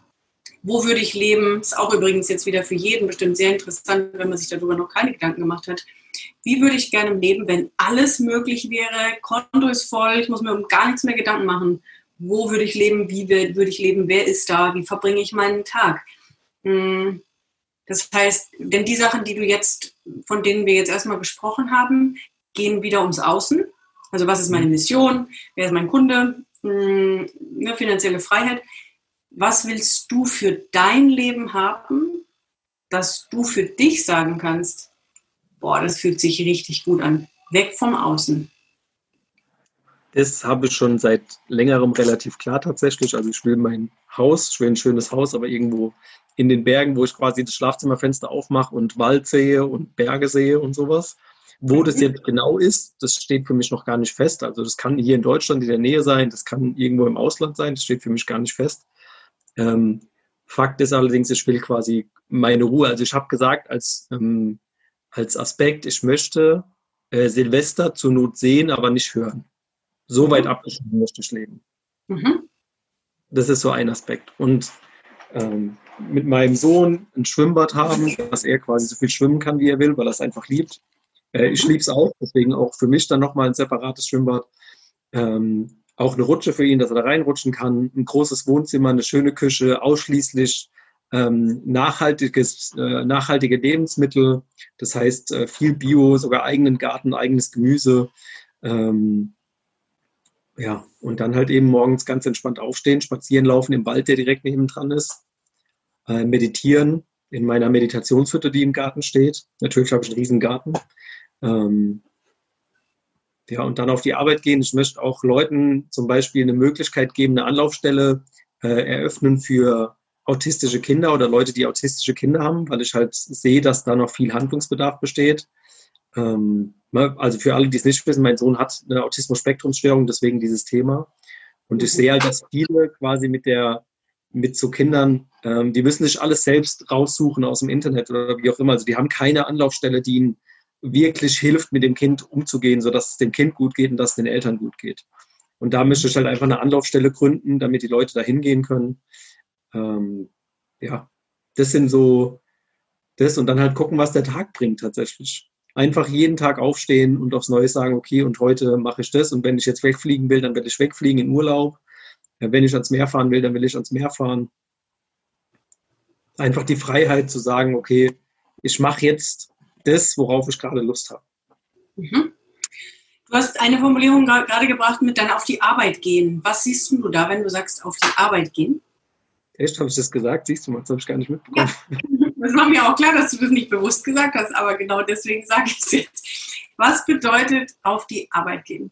wo würde ich leben? Ist auch übrigens jetzt wieder für jeden bestimmt sehr interessant, wenn man sich darüber noch keine Gedanken gemacht hat. Wie würde ich gerne leben, wenn alles möglich wäre? Konto ist voll, ich muss mir um gar nichts mehr Gedanken machen. Wo würde ich leben? Wie würde ich leben? Wer ist da? Wie verbringe ich meinen Tag? Hm, das heißt, denn die Sachen, die du jetzt, von denen wir jetzt erstmal gesprochen haben, gehen wieder ums Außen. Also was ist meine mhm. Mission? Wer ist mein Kunde? Hm, eine finanzielle Freiheit. Was willst du für dein Leben haben, dass du für dich sagen kannst, boah, das fühlt sich richtig gut an. Weg vom Außen. Das habe ich schon seit längerem relativ klar tatsächlich. Also ich will mein Haus, ich will ein schönes Haus, aber irgendwo in den Bergen, wo ich quasi das Schlafzimmerfenster aufmache und Wald sehe und Berge sehe und sowas. Wo das jetzt genau ist, das steht für mich noch gar nicht fest. Also das kann hier in Deutschland in der Nähe sein, das kann irgendwo im Ausland sein, das steht für mich gar nicht fest. Ähm, Fakt ist allerdings, ich will quasi meine Ruhe. Also ich habe gesagt, als, ähm, als Aspekt, ich möchte äh, Silvester zur Not sehen, aber nicht hören. So weit mhm. abgeschnitten möchte ich leben. Mhm. Das ist so ein Aspekt. Und ähm, mit meinem Sohn ein Schwimmbad haben, dass er quasi so viel schwimmen kann, wie er will, weil er es einfach liebt. Äh, ich liebe es auch, deswegen auch für mich dann nochmal ein separates Schwimmbad. Ähm, auch eine Rutsche für ihn, dass er da reinrutschen kann. Ein großes Wohnzimmer, eine schöne Küche, ausschließlich ähm, nachhaltiges, äh, nachhaltige Lebensmittel. Das heißt äh, viel Bio, sogar eigenen Garten, eigenes Gemüse. Ähm, ja, und dann halt eben morgens ganz entspannt aufstehen, spazieren laufen im Wald, der direkt neben dran ist, äh, meditieren in meiner Meditationshütte, die im Garten steht. Natürlich habe ich einen riesen Garten. Ähm, ja, und dann auf die Arbeit gehen. Ich möchte auch Leuten zum Beispiel eine Möglichkeit geben, eine Anlaufstelle äh, eröffnen für autistische Kinder oder Leute, die autistische Kinder haben, weil ich halt sehe, dass da noch viel Handlungsbedarf besteht. Ähm, ne, also für alle, die es nicht wissen, mein Sohn hat eine Autismus-Spektrum-Störung, deswegen dieses Thema. Und ich sehe halt, dass viele quasi mit der, mit so Kindern, ähm, die müssen sich alles selbst raussuchen aus dem Internet oder wie auch immer. Also die haben keine Anlaufstelle, die ihnen wirklich hilft, mit dem Kind umzugehen, sodass es dem Kind gut geht und dass es den Eltern gut geht. Und da möchte ich halt einfach eine Anlaufstelle gründen, damit die Leute da hingehen können. Ähm, ja, das sind so das und dann halt gucken, was der Tag bringt tatsächlich. Einfach jeden Tag aufstehen und aufs Neue sagen, okay, und heute mache ich das und wenn ich jetzt wegfliegen will, dann werde ich wegfliegen in Urlaub. Wenn ich ans Meer fahren will, dann will ich ans Meer fahren. Einfach die Freiheit zu sagen, okay, ich mache jetzt das, worauf ich gerade Lust habe. Mhm. Du hast eine Formulierung gerade gebracht mit dann auf die Arbeit gehen. Was siehst du da, wenn du sagst, auf die Arbeit gehen? Echt, habe ich das gesagt? Siehst du mal, das habe ich gar nicht mitbekommen. Ja. [laughs] Das war mir auch klar, dass du das nicht bewusst gesagt hast, aber genau deswegen sage ich es jetzt. Was bedeutet auf die Arbeit gehen?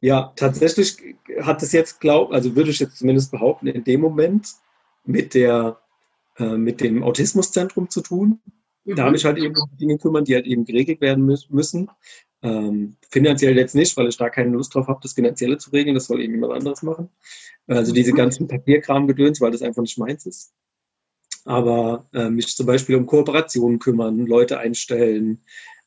Ja, tatsächlich hat es jetzt, glaub, also würde ich jetzt zumindest behaupten, in dem Moment mit der äh, mit dem Autismuszentrum zu tun. Da habe ich halt eben Dinge kümmern, die halt eben geregelt werden müssen. Ähm, finanziell jetzt nicht, weil ich da keine Lust drauf habe, das Finanzielle zu regeln. Das soll eben jemand anderes machen. Also diese mhm. ganzen Papierkram-Gedöns, weil das einfach nicht meins ist. Aber äh, mich zum Beispiel um Kooperationen kümmern, Leute einstellen,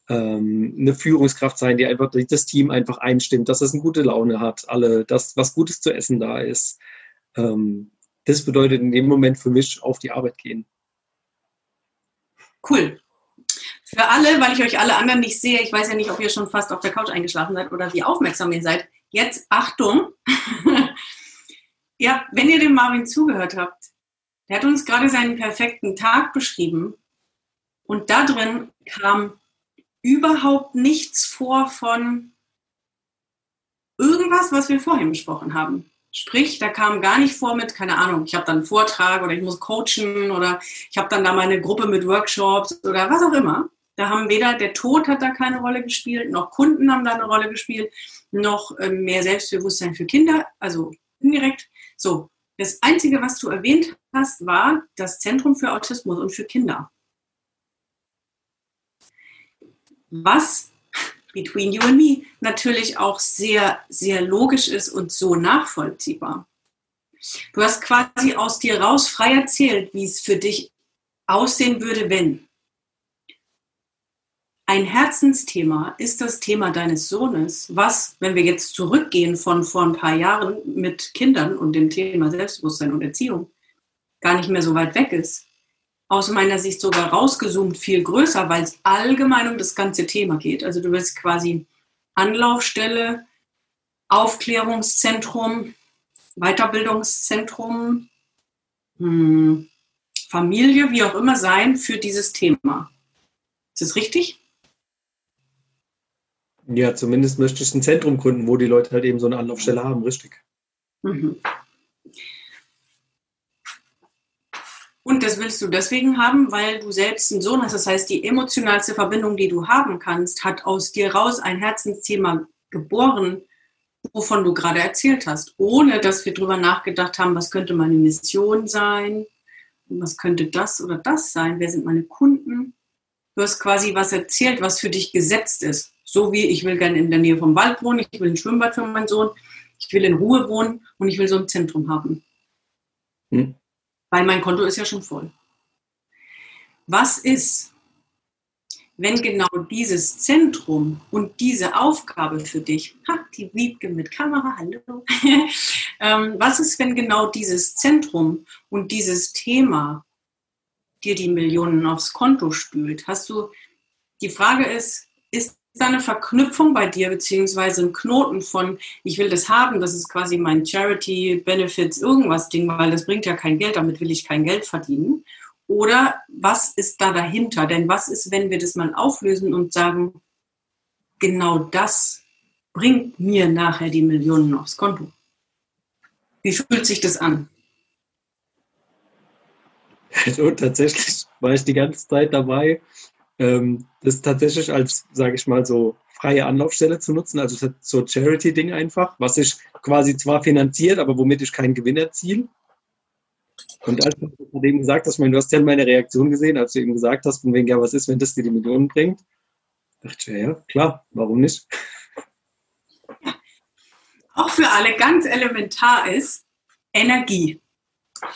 ähm, eine Führungskraft sein, die einfach das Team einfach einstimmt, dass es eine gute Laune hat, alle, dass was Gutes zu essen da ist. Ähm, das bedeutet in dem Moment für mich auf die Arbeit gehen. Cool. Für alle, weil ich euch alle anderen nicht sehe, ich weiß ja nicht, ob ihr schon fast auf der Couch eingeschlafen seid oder wie aufmerksam ihr seid. Jetzt Achtung. [laughs] ja, wenn ihr dem Marvin zugehört habt, der hat uns gerade seinen perfekten Tag beschrieben und da drin kam überhaupt nichts vor von irgendwas, was wir vorhin besprochen haben. Sprich, da kam gar nicht vor mit, keine Ahnung, ich habe dann einen Vortrag oder ich muss coachen oder ich habe dann da meine Gruppe mit Workshops oder was auch immer. Da haben weder der Tod hat da keine Rolle gespielt, noch Kunden haben da eine Rolle gespielt, noch ähm, mehr Selbstbewusstsein für Kinder, also indirekt. So, das Einzige, was du erwähnt hast, war das Zentrum für Autismus und für Kinder. Was between you and me natürlich auch sehr, sehr logisch ist und so nachvollziehbar. Du hast quasi aus dir raus frei erzählt, wie es für dich aussehen würde, wenn. Ein Herzensthema ist das Thema deines Sohnes, was, wenn wir jetzt zurückgehen von vor ein paar Jahren mit Kindern und dem Thema Selbstbewusstsein und Erziehung, gar nicht mehr so weit weg ist aus meiner Sicht sogar rausgezoomt viel größer, weil es allgemein um das ganze Thema geht. Also du willst quasi Anlaufstelle, Aufklärungszentrum, Weiterbildungszentrum, hm, Familie, wie auch immer sein für dieses Thema. Ist das richtig? Ja, zumindest möchte ich ein Zentrum gründen, wo die Leute halt eben so eine Anlaufstelle haben, richtig. Mhm. Und das willst du deswegen haben, weil du selbst einen Sohn hast. Das heißt, die emotionalste Verbindung, die du haben kannst, hat aus dir raus ein Herzensthema geboren, wovon du gerade erzählt hast, ohne dass wir darüber nachgedacht haben, was könnte meine Mission sein, was könnte das oder das sein, wer sind meine Kunden. Du hast quasi was erzählt, was für dich gesetzt ist. So wie ich will gerne in der Nähe vom Wald wohnen, ich will ein Schwimmbad für meinen Sohn, ich will in Ruhe wohnen und ich will so ein Zentrum haben. Hm weil mein Konto ist ja schon voll. Was ist, wenn genau dieses Zentrum und diese Aufgabe für dich, ha, die Wiebke mit Kamera, hallo, [laughs] ähm, was ist, wenn genau dieses Zentrum und dieses Thema dir die Millionen aufs Konto spült? Hast du, die Frage ist, ist da eine Verknüpfung bei dir, beziehungsweise ein Knoten von, ich will das haben, das ist quasi mein Charity, Benefits, irgendwas Ding, weil das bringt ja kein Geld, damit will ich kein Geld verdienen. Oder was ist da dahinter? Denn was ist, wenn wir das mal auflösen und sagen, genau das bringt mir nachher die Millionen aufs Konto? Wie fühlt sich das an? Also tatsächlich war ich die ganze Zeit dabei, das tatsächlich als, sage ich mal, so freie Anlaufstelle zu nutzen, also so Charity-Ding einfach, was sich quasi zwar finanziert, aber womit ich keinen Gewinn erziele. Und als du eben gesagt hast, du hast ja meine Reaktion gesehen, als du eben gesagt hast, von wegen, ja, was ist, wenn das dir die Millionen bringt? dachte ich, ja, klar, warum nicht? Auch für alle ganz elementar ist Energie.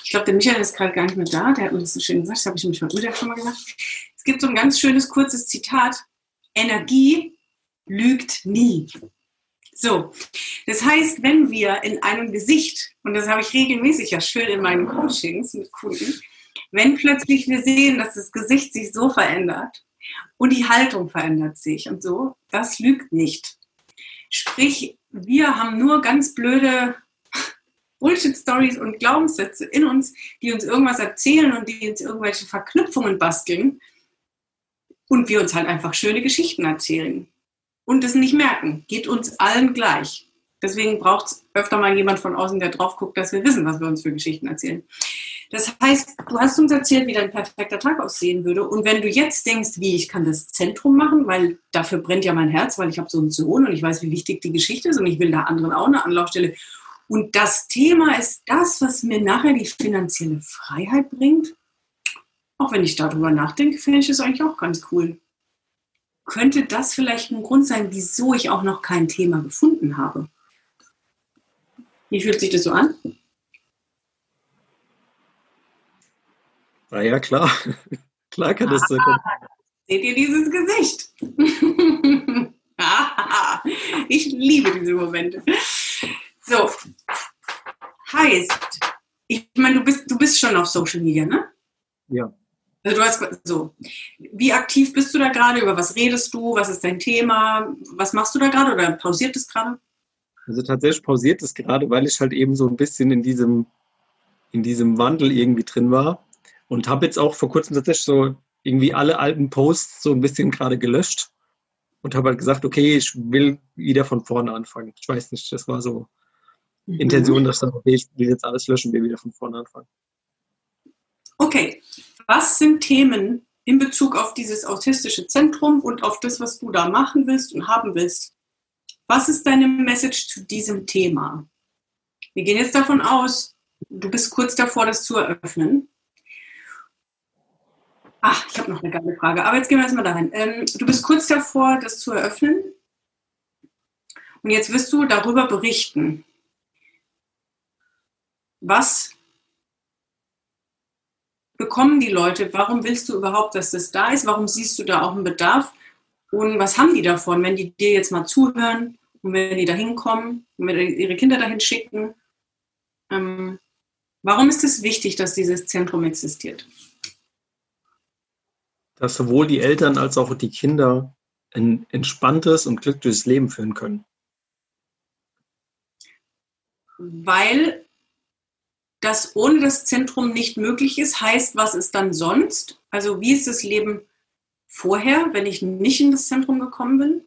Ich glaube, der Michael ist gerade gar nicht mehr da, der hat mir das so schön gesagt, das habe ich nämlich heute Mittag schon mal gesagt. Es gibt so ein ganz schönes kurzes Zitat. Energie lügt nie. So, das heißt, wenn wir in einem Gesicht, und das habe ich regelmäßig ja schön in meinen Coachings mit Kunden, wenn plötzlich wir sehen, dass das Gesicht sich so verändert und die Haltung verändert sich und so, das lügt nicht. Sprich, wir haben nur ganz blöde [laughs] Bullshit-Stories und Glaubenssätze in uns, die uns irgendwas erzählen und die uns irgendwelche Verknüpfungen basteln, und wir uns halt einfach schöne Geschichten erzählen und es nicht merken. Geht uns allen gleich. Deswegen braucht es öfter mal jemand von außen, der drauf guckt, dass wir wissen, was wir uns für Geschichten erzählen. Das heißt, du hast uns erzählt, wie dein perfekter Tag aussehen würde. Und wenn du jetzt denkst, wie ich kann das Zentrum machen, weil dafür brennt ja mein Herz, weil ich habe so einen Sohn und ich weiß, wie wichtig die Geschichte ist und ich will da anderen auch eine Anlaufstelle. Und das Thema ist das, was mir nachher die finanzielle Freiheit bringt. Auch wenn ich darüber nachdenke, finde ich es eigentlich auch ganz cool. könnte das vielleicht ein Grund sein, wieso ich auch noch kein Thema gefunden habe. Wie fühlt sich das so an? Na ja, klar. [laughs] klar kann das so kommen. Seht ihr dieses Gesicht? [laughs] ich liebe diese Momente. So, heißt, ich meine, du bist, du bist schon auf Social Media, ne? Ja. Also du hast so. Wie aktiv bist du da gerade? Über was redest du? Was ist dein Thema? Was machst du da gerade oder pausiert es gerade? Also tatsächlich pausiert es gerade, weil ich halt eben so ein bisschen in diesem, in diesem Wandel irgendwie drin war. Und habe jetzt auch vor kurzem tatsächlich so irgendwie alle alten Posts so ein bisschen gerade gelöscht und habe halt gesagt, okay, ich will wieder von vorne anfangen. Ich weiß nicht, das war so mhm. Intention, dass ich sage, okay, ich will jetzt alles löschen, will wieder von vorne anfangen. Okay, was sind Themen in Bezug auf dieses autistische Zentrum und auf das, was du da machen willst und haben willst? Was ist deine Message zu diesem Thema? Wir gehen jetzt davon aus, du bist kurz davor, das zu eröffnen. Ach, ich habe noch eine geile Frage, aber jetzt gehen wir erstmal dahin. Ähm, du bist kurz davor, das zu eröffnen. Und jetzt wirst du darüber berichten. Was bekommen die Leute? Warum willst du überhaupt, dass das da ist? Warum siehst du da auch einen Bedarf? Und was haben die davon, wenn die dir jetzt mal zuhören und wenn die da hinkommen und wenn ihre Kinder dahin schicken? Ähm, warum ist es wichtig, dass dieses Zentrum existiert? Dass sowohl die Eltern als auch die Kinder ein entspanntes und glückliches Leben führen können. Weil das ohne das Zentrum nicht möglich ist, heißt, was ist dann sonst? Also wie ist das Leben vorher, wenn ich nicht in das Zentrum gekommen bin?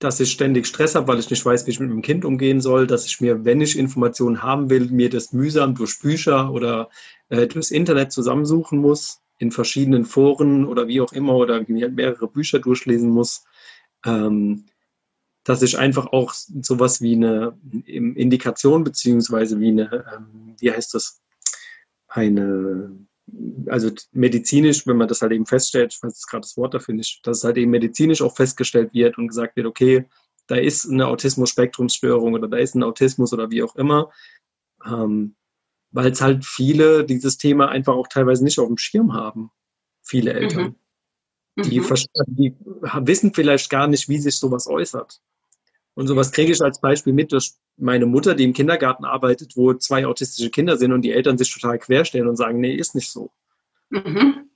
Dass ich ständig Stress habe, weil ich nicht weiß, wie ich mit meinem Kind umgehen soll, dass ich mir, wenn ich Informationen haben will, mir das mühsam durch Bücher oder äh, durchs Internet zusammensuchen muss, in verschiedenen Foren oder wie auch immer, oder mir mehrere Bücher durchlesen muss. Ähm, dass ich einfach auch sowas wie eine Indikation beziehungsweise wie eine, ähm, wie heißt das, eine, also medizinisch, wenn man das halt eben feststellt, ich weiß jetzt gerade das Wort dafür nicht, dass es halt eben medizinisch auch festgestellt wird und gesagt wird, okay, da ist eine Autismus-Spektrumsstörung oder da ist ein Autismus oder wie auch immer, ähm, weil es halt viele dieses Thema einfach auch teilweise nicht auf dem Schirm haben, viele Eltern. Mhm. Die, mhm. die, wissen vielleicht gar nicht, wie sich sowas äußert. Und sowas kriege ich als Beispiel mit durch meine Mutter, die im Kindergarten arbeitet, wo zwei autistische Kinder sind und die Eltern sich total querstellen und sagen, nee, ist nicht so. Mhm.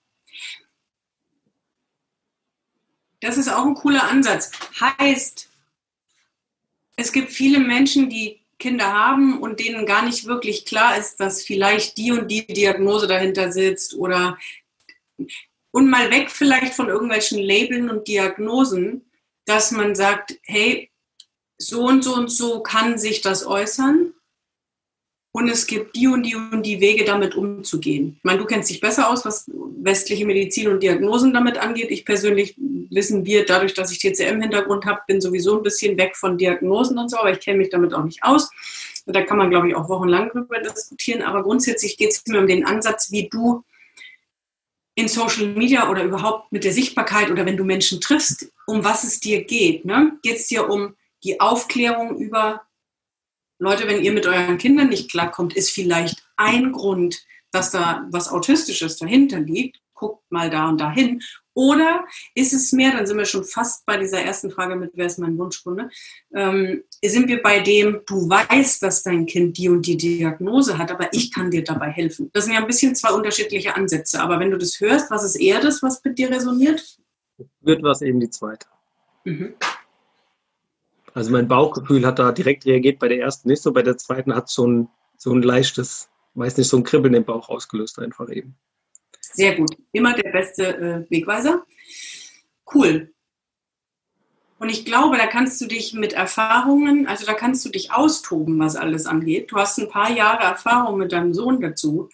Das ist auch ein cooler Ansatz. Heißt, es gibt viele Menschen, die Kinder haben und denen gar nicht wirklich klar ist, dass vielleicht die und die Diagnose dahinter sitzt oder und mal weg vielleicht von irgendwelchen Labeln und Diagnosen, dass man sagt, hey, so und so und so kann sich das äußern. Und es gibt die und die und die Wege, damit umzugehen. Ich meine, du kennst dich besser aus, was westliche Medizin und Diagnosen damit angeht. Ich persönlich, wissen wir, dadurch, dass ich TCM-Hintergrund habe, bin sowieso ein bisschen weg von Diagnosen und so, aber ich kenne mich damit auch nicht aus. Da kann man, glaube ich, auch wochenlang drüber diskutieren. Aber grundsätzlich geht es mir um den Ansatz, wie du in Social Media oder überhaupt mit der Sichtbarkeit oder wenn du Menschen triffst, um was es dir geht. Ne? Geht es dir um die Aufklärung über, Leute, wenn ihr mit euren Kindern nicht klarkommt, ist vielleicht ein Grund, dass da was Autistisches dahinter liegt. Guckt mal da und dahin. Oder ist es mehr, dann sind wir schon fast bei dieser ersten Frage mit, wer ist mein Wunschkunde, ähm, sind wir bei dem, du weißt, dass dein Kind die und die Diagnose hat, aber ich kann dir dabei helfen. Das sind ja ein bisschen zwei unterschiedliche Ansätze, aber wenn du das hörst, was ist eher das, was mit dir resoniert? Wird was eben die zweite. Mhm. Also mein Bauchgefühl hat da direkt reagiert, bei der ersten nicht so, bei der zweiten hat so ein, so ein leichtes, weiß nicht, so ein Kribbeln im Bauch ausgelöst einfach eben. Sehr gut. Immer der beste äh, Wegweiser. Cool. Und ich glaube, da kannst du dich mit Erfahrungen, also da kannst du dich austoben, was alles angeht. Du hast ein paar Jahre Erfahrung mit deinem Sohn dazu.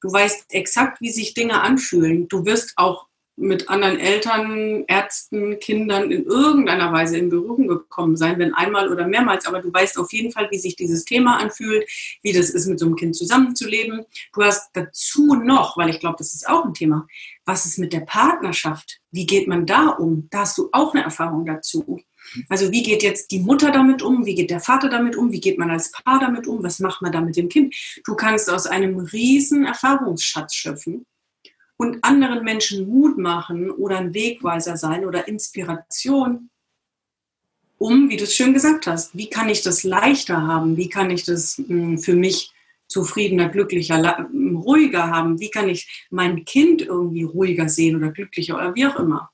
Du weißt exakt, wie sich Dinge anfühlen. Du wirst auch mit anderen Eltern, Ärzten, Kindern in irgendeiner Weise in Berührung gekommen sein, wenn einmal oder mehrmals, aber du weißt auf jeden Fall, wie sich dieses Thema anfühlt, wie das ist, mit so einem Kind zusammenzuleben. Du hast dazu noch, weil ich glaube, das ist auch ein Thema, was ist mit der Partnerschaft? Wie geht man da um? Da hast du auch eine Erfahrung dazu. Also wie geht jetzt die Mutter damit um? Wie geht der Vater damit um? Wie geht man als Paar damit um? Was macht man da mit dem Kind? Du kannst aus einem riesen Erfahrungsschatz schöpfen und anderen Menschen Mut machen oder ein Wegweiser sein oder Inspiration, um, wie du es schön gesagt hast, wie kann ich das leichter haben? Wie kann ich das hm, für mich zufriedener, glücklicher, ruhiger haben? Wie kann ich mein Kind irgendwie ruhiger sehen oder glücklicher oder wie auch immer?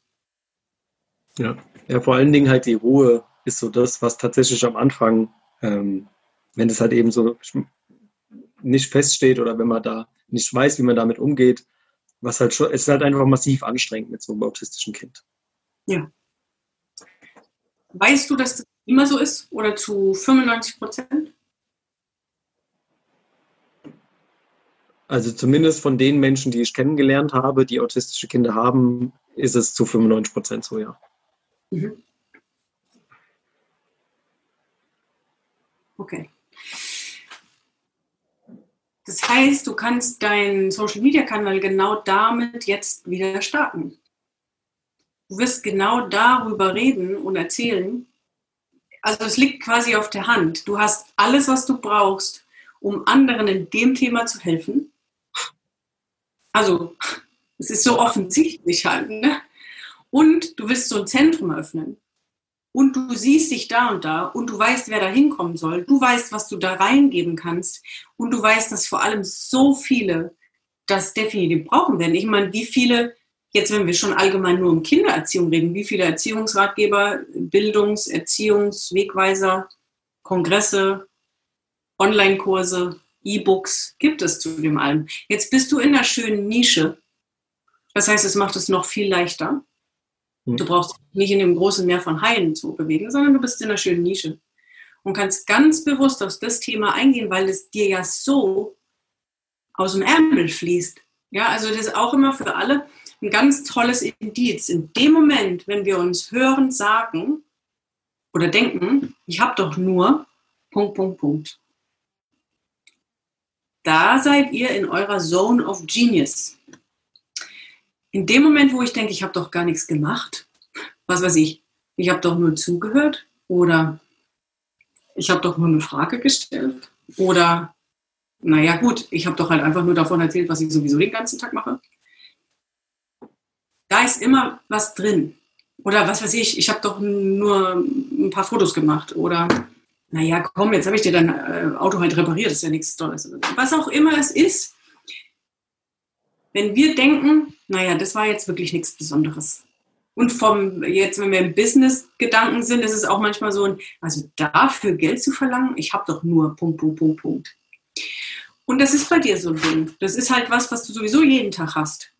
Ja, ja vor allen Dingen halt die Ruhe ist so das, was tatsächlich am Anfang, ähm, wenn es halt eben so nicht feststeht oder wenn man da nicht weiß, wie man damit umgeht, was halt schon, es ist halt einfach massiv anstrengend mit so einem autistischen Kind. Ja. Weißt du, dass das immer so ist oder zu 95 Prozent? Also zumindest von den Menschen, die ich kennengelernt habe, die autistische Kinder haben, ist es zu 95 Prozent so, ja. Mhm. Okay. Das heißt, du kannst deinen Social-Media-Kanal genau damit jetzt wieder starten. Du wirst genau darüber reden und erzählen. Also es liegt quasi auf der Hand. Du hast alles, was du brauchst, um anderen in dem Thema zu helfen. Also es ist so offensichtlich halt. Ne? Und du wirst so ein Zentrum öffnen und du siehst dich da und da und du weißt, wer da hinkommen soll, du weißt, was du da reingeben kannst und du weißt, dass vor allem so viele das definitiv brauchen werden. Ich meine, wie viele, jetzt wenn wir schon allgemein nur um Kindererziehung reden, wie viele Erziehungsratgeber, Bildungs-, Erziehungswegweiser, Kongresse, Online-Kurse, E-Books gibt es zu dem allem. Jetzt bist du in einer schönen Nische. Das heißt, es macht es noch viel leichter. Du hm. brauchst nicht in dem großen Meer von Haien zu bewegen, sondern du bist in einer schönen Nische und kannst ganz bewusst auf das Thema eingehen, weil es dir ja so aus dem Ärmel fließt. Ja, also das ist auch immer für alle ein ganz tolles Indiz. In dem Moment, wenn wir uns hören, sagen oder denken, ich habe doch nur Punkt, Punkt, Punkt. Da seid ihr in eurer Zone of Genius in dem Moment, wo ich denke, ich habe doch gar nichts gemacht, was weiß ich, ich habe doch nur zugehört oder ich habe doch nur eine Frage gestellt oder naja gut, ich habe doch halt einfach nur davon erzählt, was ich sowieso den ganzen Tag mache. Da ist immer was drin. Oder was weiß ich, ich habe doch nur ein paar Fotos gemacht. Oder, naja, komm, jetzt habe ich dir dein äh, Auto halt repariert, ist ja nichts Tolles. Was auch immer es ist, wenn wir denken, naja, das war jetzt wirklich nichts Besonderes. Und vom, jetzt, wenn wir im Business-Gedanken sind, ist es auch manchmal so, ein, also dafür Geld zu verlangen, ich habe doch nur Punkt, Punkt, Punkt, Punkt. Und das ist bei dir so ein Ding. Das ist halt was, was du sowieso jeden Tag hast.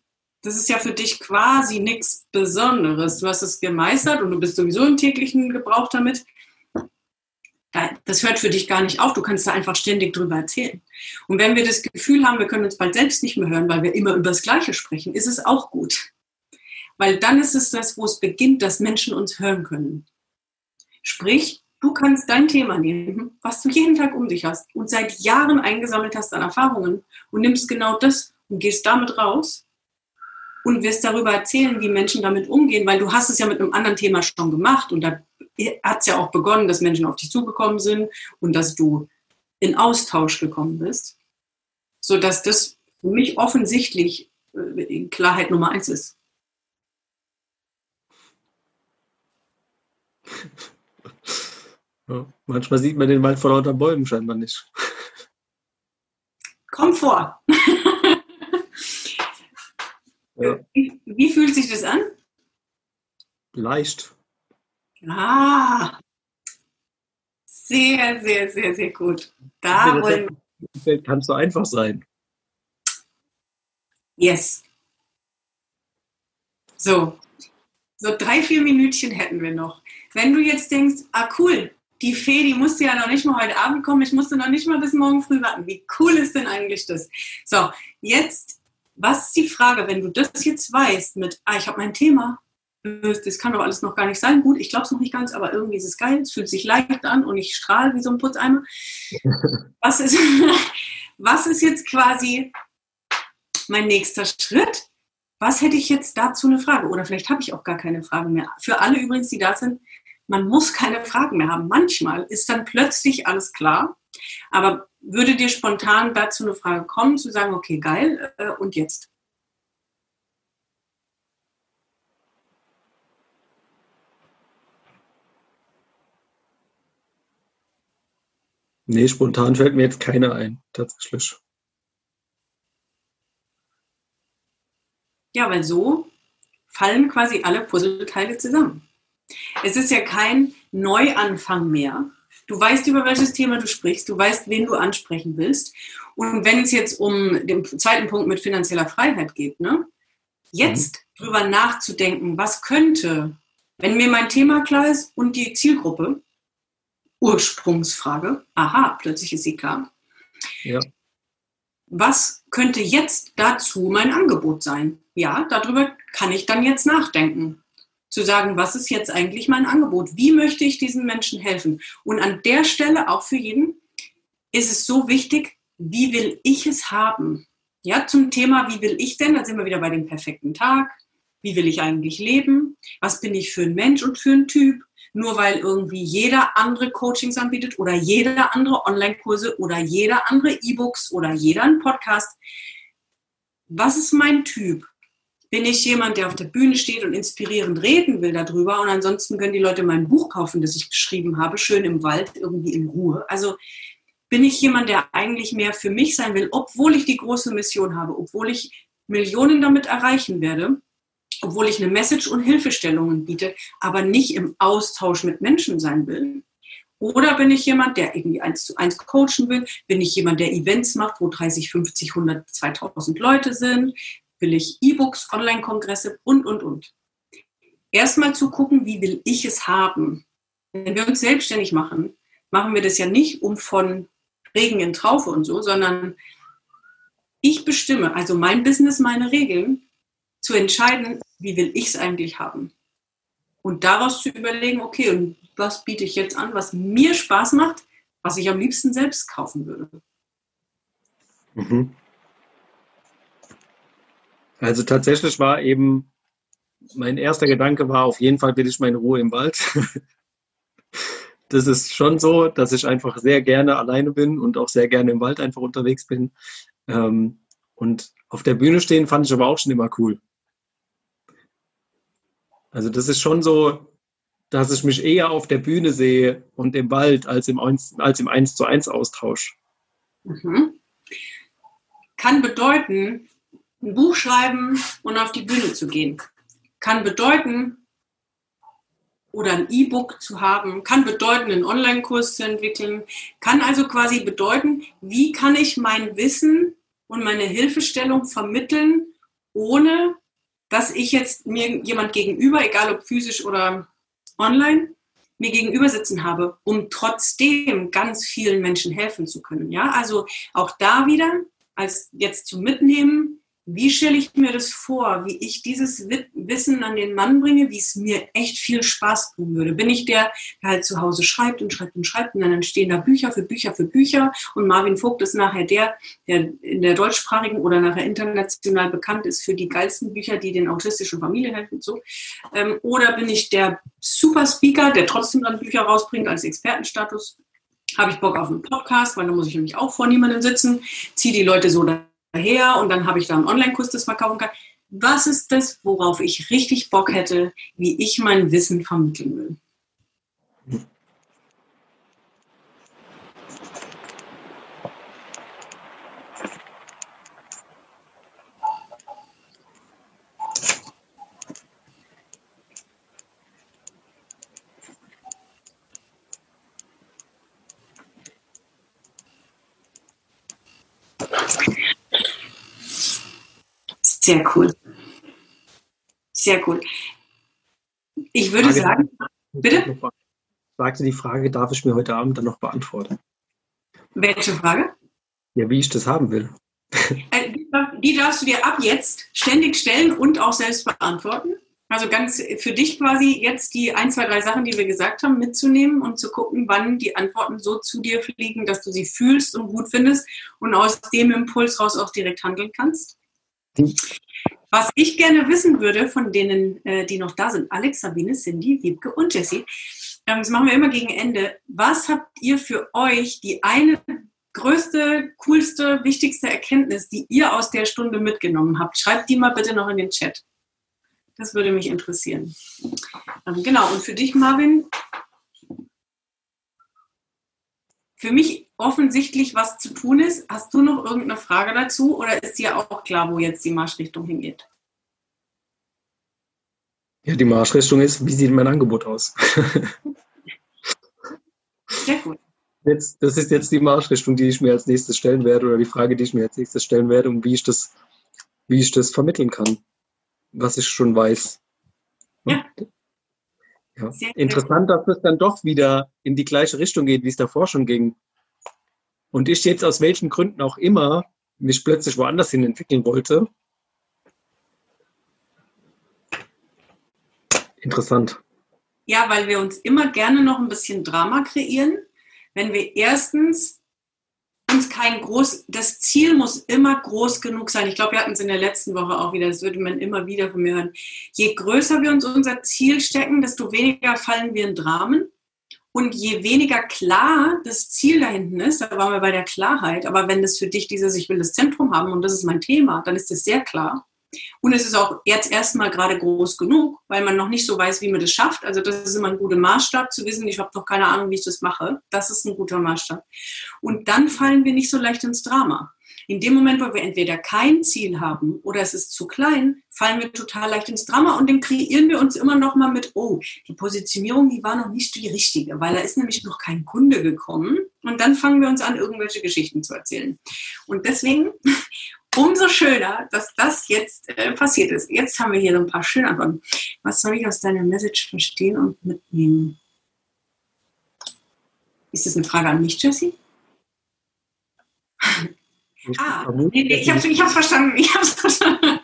Das ist ja für dich quasi nichts Besonderes. Du hast es gemeistert und du bist sowieso im täglichen Gebrauch damit das hört für dich gar nicht auf. Du kannst da einfach ständig drüber erzählen. Und wenn wir das Gefühl haben, wir können uns bald selbst nicht mehr hören, weil wir immer über das Gleiche sprechen, ist es auch gut. Weil dann ist es das, wo es beginnt, dass Menschen uns hören können. Sprich, du kannst dein Thema nehmen, was du jeden Tag um dich hast und seit Jahren eingesammelt hast an Erfahrungen und nimmst genau das und gehst damit raus und wirst darüber erzählen, wie Menschen damit umgehen, weil du hast es ja mit einem anderen Thema schon gemacht und da hat es ja auch begonnen, dass Menschen auf dich zugekommen sind und dass du in Austausch gekommen bist, sodass das für mich offensichtlich äh, Klarheit Nummer eins ist. [laughs] Ja, manchmal sieht man den Wald vor lauter Bäumen scheinbar nicht. [laughs] Kommt vor. [laughs] ja. wie fühlt sich das an? Leicht. Ah, sehr, sehr, sehr, sehr gut. Da wollen wir. Kann so einfach sein. Yes. So, so drei, vier Minütchen hätten wir noch. Wenn du jetzt denkst, ah cool, die Fee, die musste ja noch nicht mal heute Abend kommen, ich musste noch nicht mal bis morgen früh warten. Wie cool ist denn eigentlich das? So, jetzt Was ist die Frage, wenn du das jetzt weißt mit, ah, ich habe mein Thema, das kann doch alles noch gar nicht sein. Gut, ich glaube es noch nicht ganz, aber irgendwie ist es geil, es fühlt sich leicht an und ich strahle wie so ein Putzeimer. [laughs] Was ist, [laughs] was ist jetzt quasi mein nächster Schritt? Was hätte ich jetzt dazu eine Frage? Oder vielleicht habe ich auch gar keine Frage mehr. Für alle übrigens, die da sind, man muss keine Fragen mehr haben. Manchmal ist dann plötzlich alles klar. Aber würde dir spontan dazu eine Frage kommen, zu sagen, okay, geil, äh, und jetzt? Nee, spontan fällt mir jetzt keiner ein, tatsächlich. Ja, weil so fallen quasi alle Puzzleteile zusammen. Es ist ja kein Neuanfang mehr. Du weißt, über welches Thema du sprichst, du weißt, wen du ansprechen willst. Und wenn es jetzt um den zweiten Punkt mit finanzieller Freiheit geht, ne? jetzt mhm. drüber nachzudenken, was könnte, wenn mir mein Thema klar ist und die Zielgruppe, Ursprungsfrage. Aha, plötzlich ist sie klar. Ja. Was könnte jetzt dazu mein Angebot sein? Ja, darüber kann ich dann jetzt nachdenken. Zu sagen, was ist jetzt eigentlich mein Angebot? Wie möchte ich diesen Menschen helfen? Und an der Stelle auch für jeden ist es so wichtig, wie will ich es haben? Ja, zum Thema, wie will ich denn? Da sind wir wieder bei dem perfekten Tag. Wie will ich eigentlich leben? Was bin ich für ein Mensch und für ein Typ? Nur weil irgendwie jeder andere Coachings anbietet oder jeder andere Online-Kurse oder jeder andere E-Books oder jeder einen Podcast. Was ist mein Typ? Bin ich jemand, der auf der Bühne steht und inspirierend reden will darüber und ansonsten können die Leute mein Buch kaufen, das ich geschrieben habe, schön im Wald, irgendwie in Ruhe. Also bin ich jemand, der eigentlich mehr für mich sein will, obwohl ich die große Mission habe, obwohl ich Millionen damit erreichen werde obwohl ich eine Message und Hilfestellungen biete, aber nicht im Austausch mit Menschen sein will? Oder bin ich jemand, der irgendwie eins zu eins coachen will? Bin ich jemand, der Events macht, wo 30, 50, 100, 2000 Leute sind? Will ich E-Books, Online-Kongresse und, und, und? Erstmal zu gucken, wie will ich es haben? Wenn wir uns selbstständig machen, machen wir das ja nicht um von Regen in Traufe und so, sondern ich bestimme, also mein Business, meine Regeln, zu entscheiden, wie will ich es eigentlich haben? Und daraus zu überlegen, okay, und was biete ich jetzt an, was mir Spaß macht, was ich am liebsten selbst kaufen würde. Mhm. Also tatsächlich war eben, mein erster Gedanke war, auf jeden Fall will ich meine Ruhe im Wald. [laughs] das ist schon so, dass ich einfach sehr gerne alleine bin und auch sehr gerne im Wald einfach unterwegs bin. Ähm, und auf der Bühne stehen fand ich aber auch schon immer cool. Also das ist schon so, dass ich mich eher auf der Bühne sehe und im Wald als im 1, als im 1 zu 1 Austausch. Mhm. Kann bedeuten, ein Buch schreiben und auf die Bühne zu gehen. Kann bedeuten, oder ein E-Book zu haben, kann bedeuten, einen Online-Kurs zu entwickeln, kann also quasi bedeuten, wie kann ich mein Wissen und meine Hilfestellung vermitteln, ohne dass ich jetzt mir jemand gegenüber, egal ob physisch oder online, mir gegenüber sitzen habe, um trotzdem ganz vielen Menschen helfen zu können. Ja, also auch da wieder als jetzt zu mitnehmen, wie stelle ich mir das vor, wie ich dieses Wissen an den Mann bringe, wie es mir echt viel Spaß bringen würde? Bin ich der, der halt zu Hause schreibt und schreibt und schreibt und dann entstehen da Bücher für Bücher für Bücher und Marvin Vogt ist nachher der, der in der deutschsprachigen oder nachher international bekannt ist für die geilsten Bücher, die den autistischen Familien helfen und so. Ähm, oder bin ich der Super Speaker, der trotzdem dann Bücher rausbringt als Expertenstatus? Habe ich Bock auf einen Podcast, weil da muss ich nämlich auch vor niemandem sitzen, ziehe die Leute so her und dann habe ich da einen Online-Kurs, das verkaufen kann. Was ist das, worauf ich richtig Bock hätte, wie ich mein Wissen vermitteln will? Sehr cool. Sehr cool. Ich würde Frage, sagen, bitte? Sagte die Frage, darf ich mir heute Abend dann noch beantworten? Welche Frage? Ja, wie ich das haben will. [laughs] Äh, die darfst du dir ab jetzt ständig stellen und auch selbst beantworten. Also ganz für dich quasi jetzt die ein, zwei, drei Sachen, die wir gesagt haben, mitzunehmen und zu gucken, wann die Antworten so zu dir fliegen, dass du sie fühlst und gut findest und aus dem Impuls raus auch direkt handeln kannst. Was ich gerne wissen würde von denen, äh, die noch da sind, Alex, Sabine, Cindy, Wiebke und Jessie, ähm, das machen wir immer gegen Ende. Was habt ihr für euch die eine größte, coolste, wichtigste Erkenntnis, die ihr aus der Stunde mitgenommen habt? Schreibt die mal bitte noch in den Chat. Das würde mich interessieren. Ähm, genau, und für dich, Marvin, für mich offensichtlich, was zu tun ist. Hast du noch irgendeine Frage dazu oder ist dir auch klar, wo jetzt die Marschrichtung hingeht? Ja, die Marschrichtung ist, wie sieht mein Angebot aus? [laughs] Sehr gut. Jetzt, das ist jetzt die Marschrichtung, die ich mir als nächstes stellen werde oder die Frage, die ich mir als nächstes stellen werde und wie ich das, wie ich das vermitteln kann was ich schon weiß. Ja. Ja. Interessant, dass es dann doch wieder in die gleiche Richtung geht, wie es davor schon ging. Und ich jetzt aus welchen Gründen auch immer mich plötzlich woanders hin entwickeln wollte. Interessant. Ja, weil wir uns immer gerne noch ein bisschen Drama kreieren, wenn wir erstens uns kein groß, das Ziel muss immer groß genug sein. Ich glaube, wir hatten es in der letzten Woche auch wieder, das würde man immer wieder von mir hören. Je größer wir uns unser Ziel stecken, desto weniger fallen wir in Dramen. Und je weniger klar das Ziel da hinten ist, da waren wir bei der Klarheit, aber wenn das für dich dieses, ich will das Zentrum haben und das ist mein Thema, dann ist das sehr klar. Und es ist auch jetzt erstmal gerade groß genug, weil man noch nicht so weiß, wie man das schafft. Also das ist immer ein guter Maßstab zu wissen, ich habe doch keine Ahnung, wie ich das mache. Das ist ein guter Maßstab. Und dann fallen wir nicht so leicht ins Drama. In dem Moment, wo wir entweder kein Ziel haben oder es ist zu klein, fallen wir total leicht ins Drama und dann kreieren wir uns immer noch mal mit, oh, die Positionierung, die war noch nicht die richtige, weil da ist nämlich noch kein Kunde gekommen und dann fangen wir uns an, irgendwelche Geschichten zu erzählen. Und deswegen umso schöner, dass das jetzt äh, passiert ist. Jetzt haben wir hier so ein paar schöne Antworten. Was soll ich aus deiner Message verstehen und mitnehmen? Ist das eine Frage an mich, Jessie? ah, nee, nee, ich habe es verstanden. Ich habe verstanden.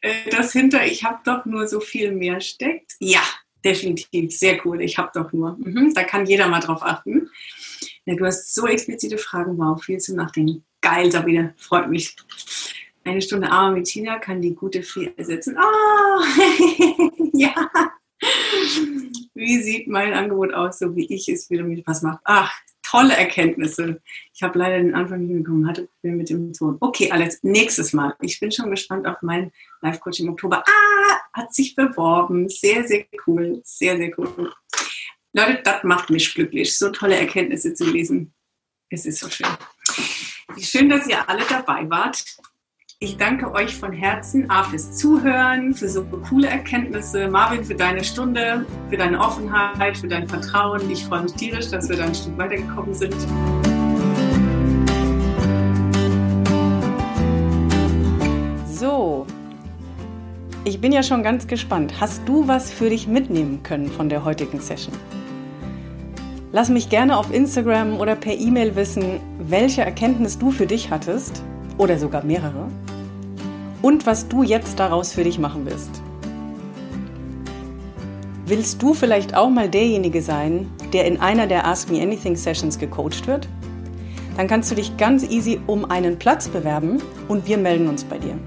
Äh, das hinter, ich habe doch nur so viel mehr steckt. Ja, definitiv. Sehr cool. Ich habe doch nur. Mhm, da kann jeder mal drauf achten. Ja, du hast so explizite Fragen. Wow, viel zum Nachdenken. Geil, Sabine, freut mich. Eine Stunde Arme mit Tina kann die gute Fee ersetzen. Oh, [laughs] ja. Wie sieht mein Angebot aus, so wie ich es wieder mit was macht? Ach, tolle Erkenntnisse. Ich habe leider den Anfang nicht bekommen, hatte Probleme mit dem Ton. Okay, alles, nächstes Mal. Ich bin schon gespannt auf mein Live-Coaching im Oktober. Ah, hat sich beworben. Sehr, sehr cool. Sehr, sehr cool. Leute, das macht mich glücklich, so tolle Erkenntnisse zu lesen. Es ist so schön. Schön, dass ihr alle dabei wart. Ich danke euch von Herzen A fürs Zuhören, für so coole Erkenntnisse, Marvin für deine Stunde, für deine Offenheit, für dein Vertrauen. Ich freue mich tierisch, dass wir da ein Stück weitergekommen sind. So, ich bin ja schon ganz gespannt. Hast du was für dich mitnehmen können von der heutigen Session? Lass mich gerne auf Instagram oder per E-Mail wissen, welche Erkenntnis du für dich hattest oder sogar mehrere und was du jetzt daraus für dich machen willst. Willst du vielleicht auch mal derjenige sein, der in einer der Ask Me Anything Sessions gecoacht wird? Dann kannst du dich ganz easy um einen Platz bewerben und wir melden uns bei dir.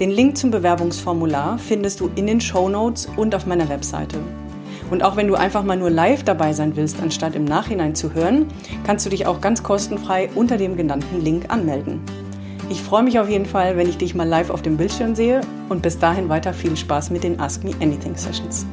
Den Link zum Bewerbungsformular findest du in den Show Notes und auf meiner Webseite. Und auch wenn du einfach mal nur live dabei sein willst, anstatt im Nachhinein zu hören, kannst du dich auch ganz kostenfrei unter dem genannten Link anmelden. Ich freue mich auf jeden Fall, wenn ich dich mal live auf dem Bildschirm sehe und bis dahin weiter viel Spaß mit den Ask Me Anything Sessions.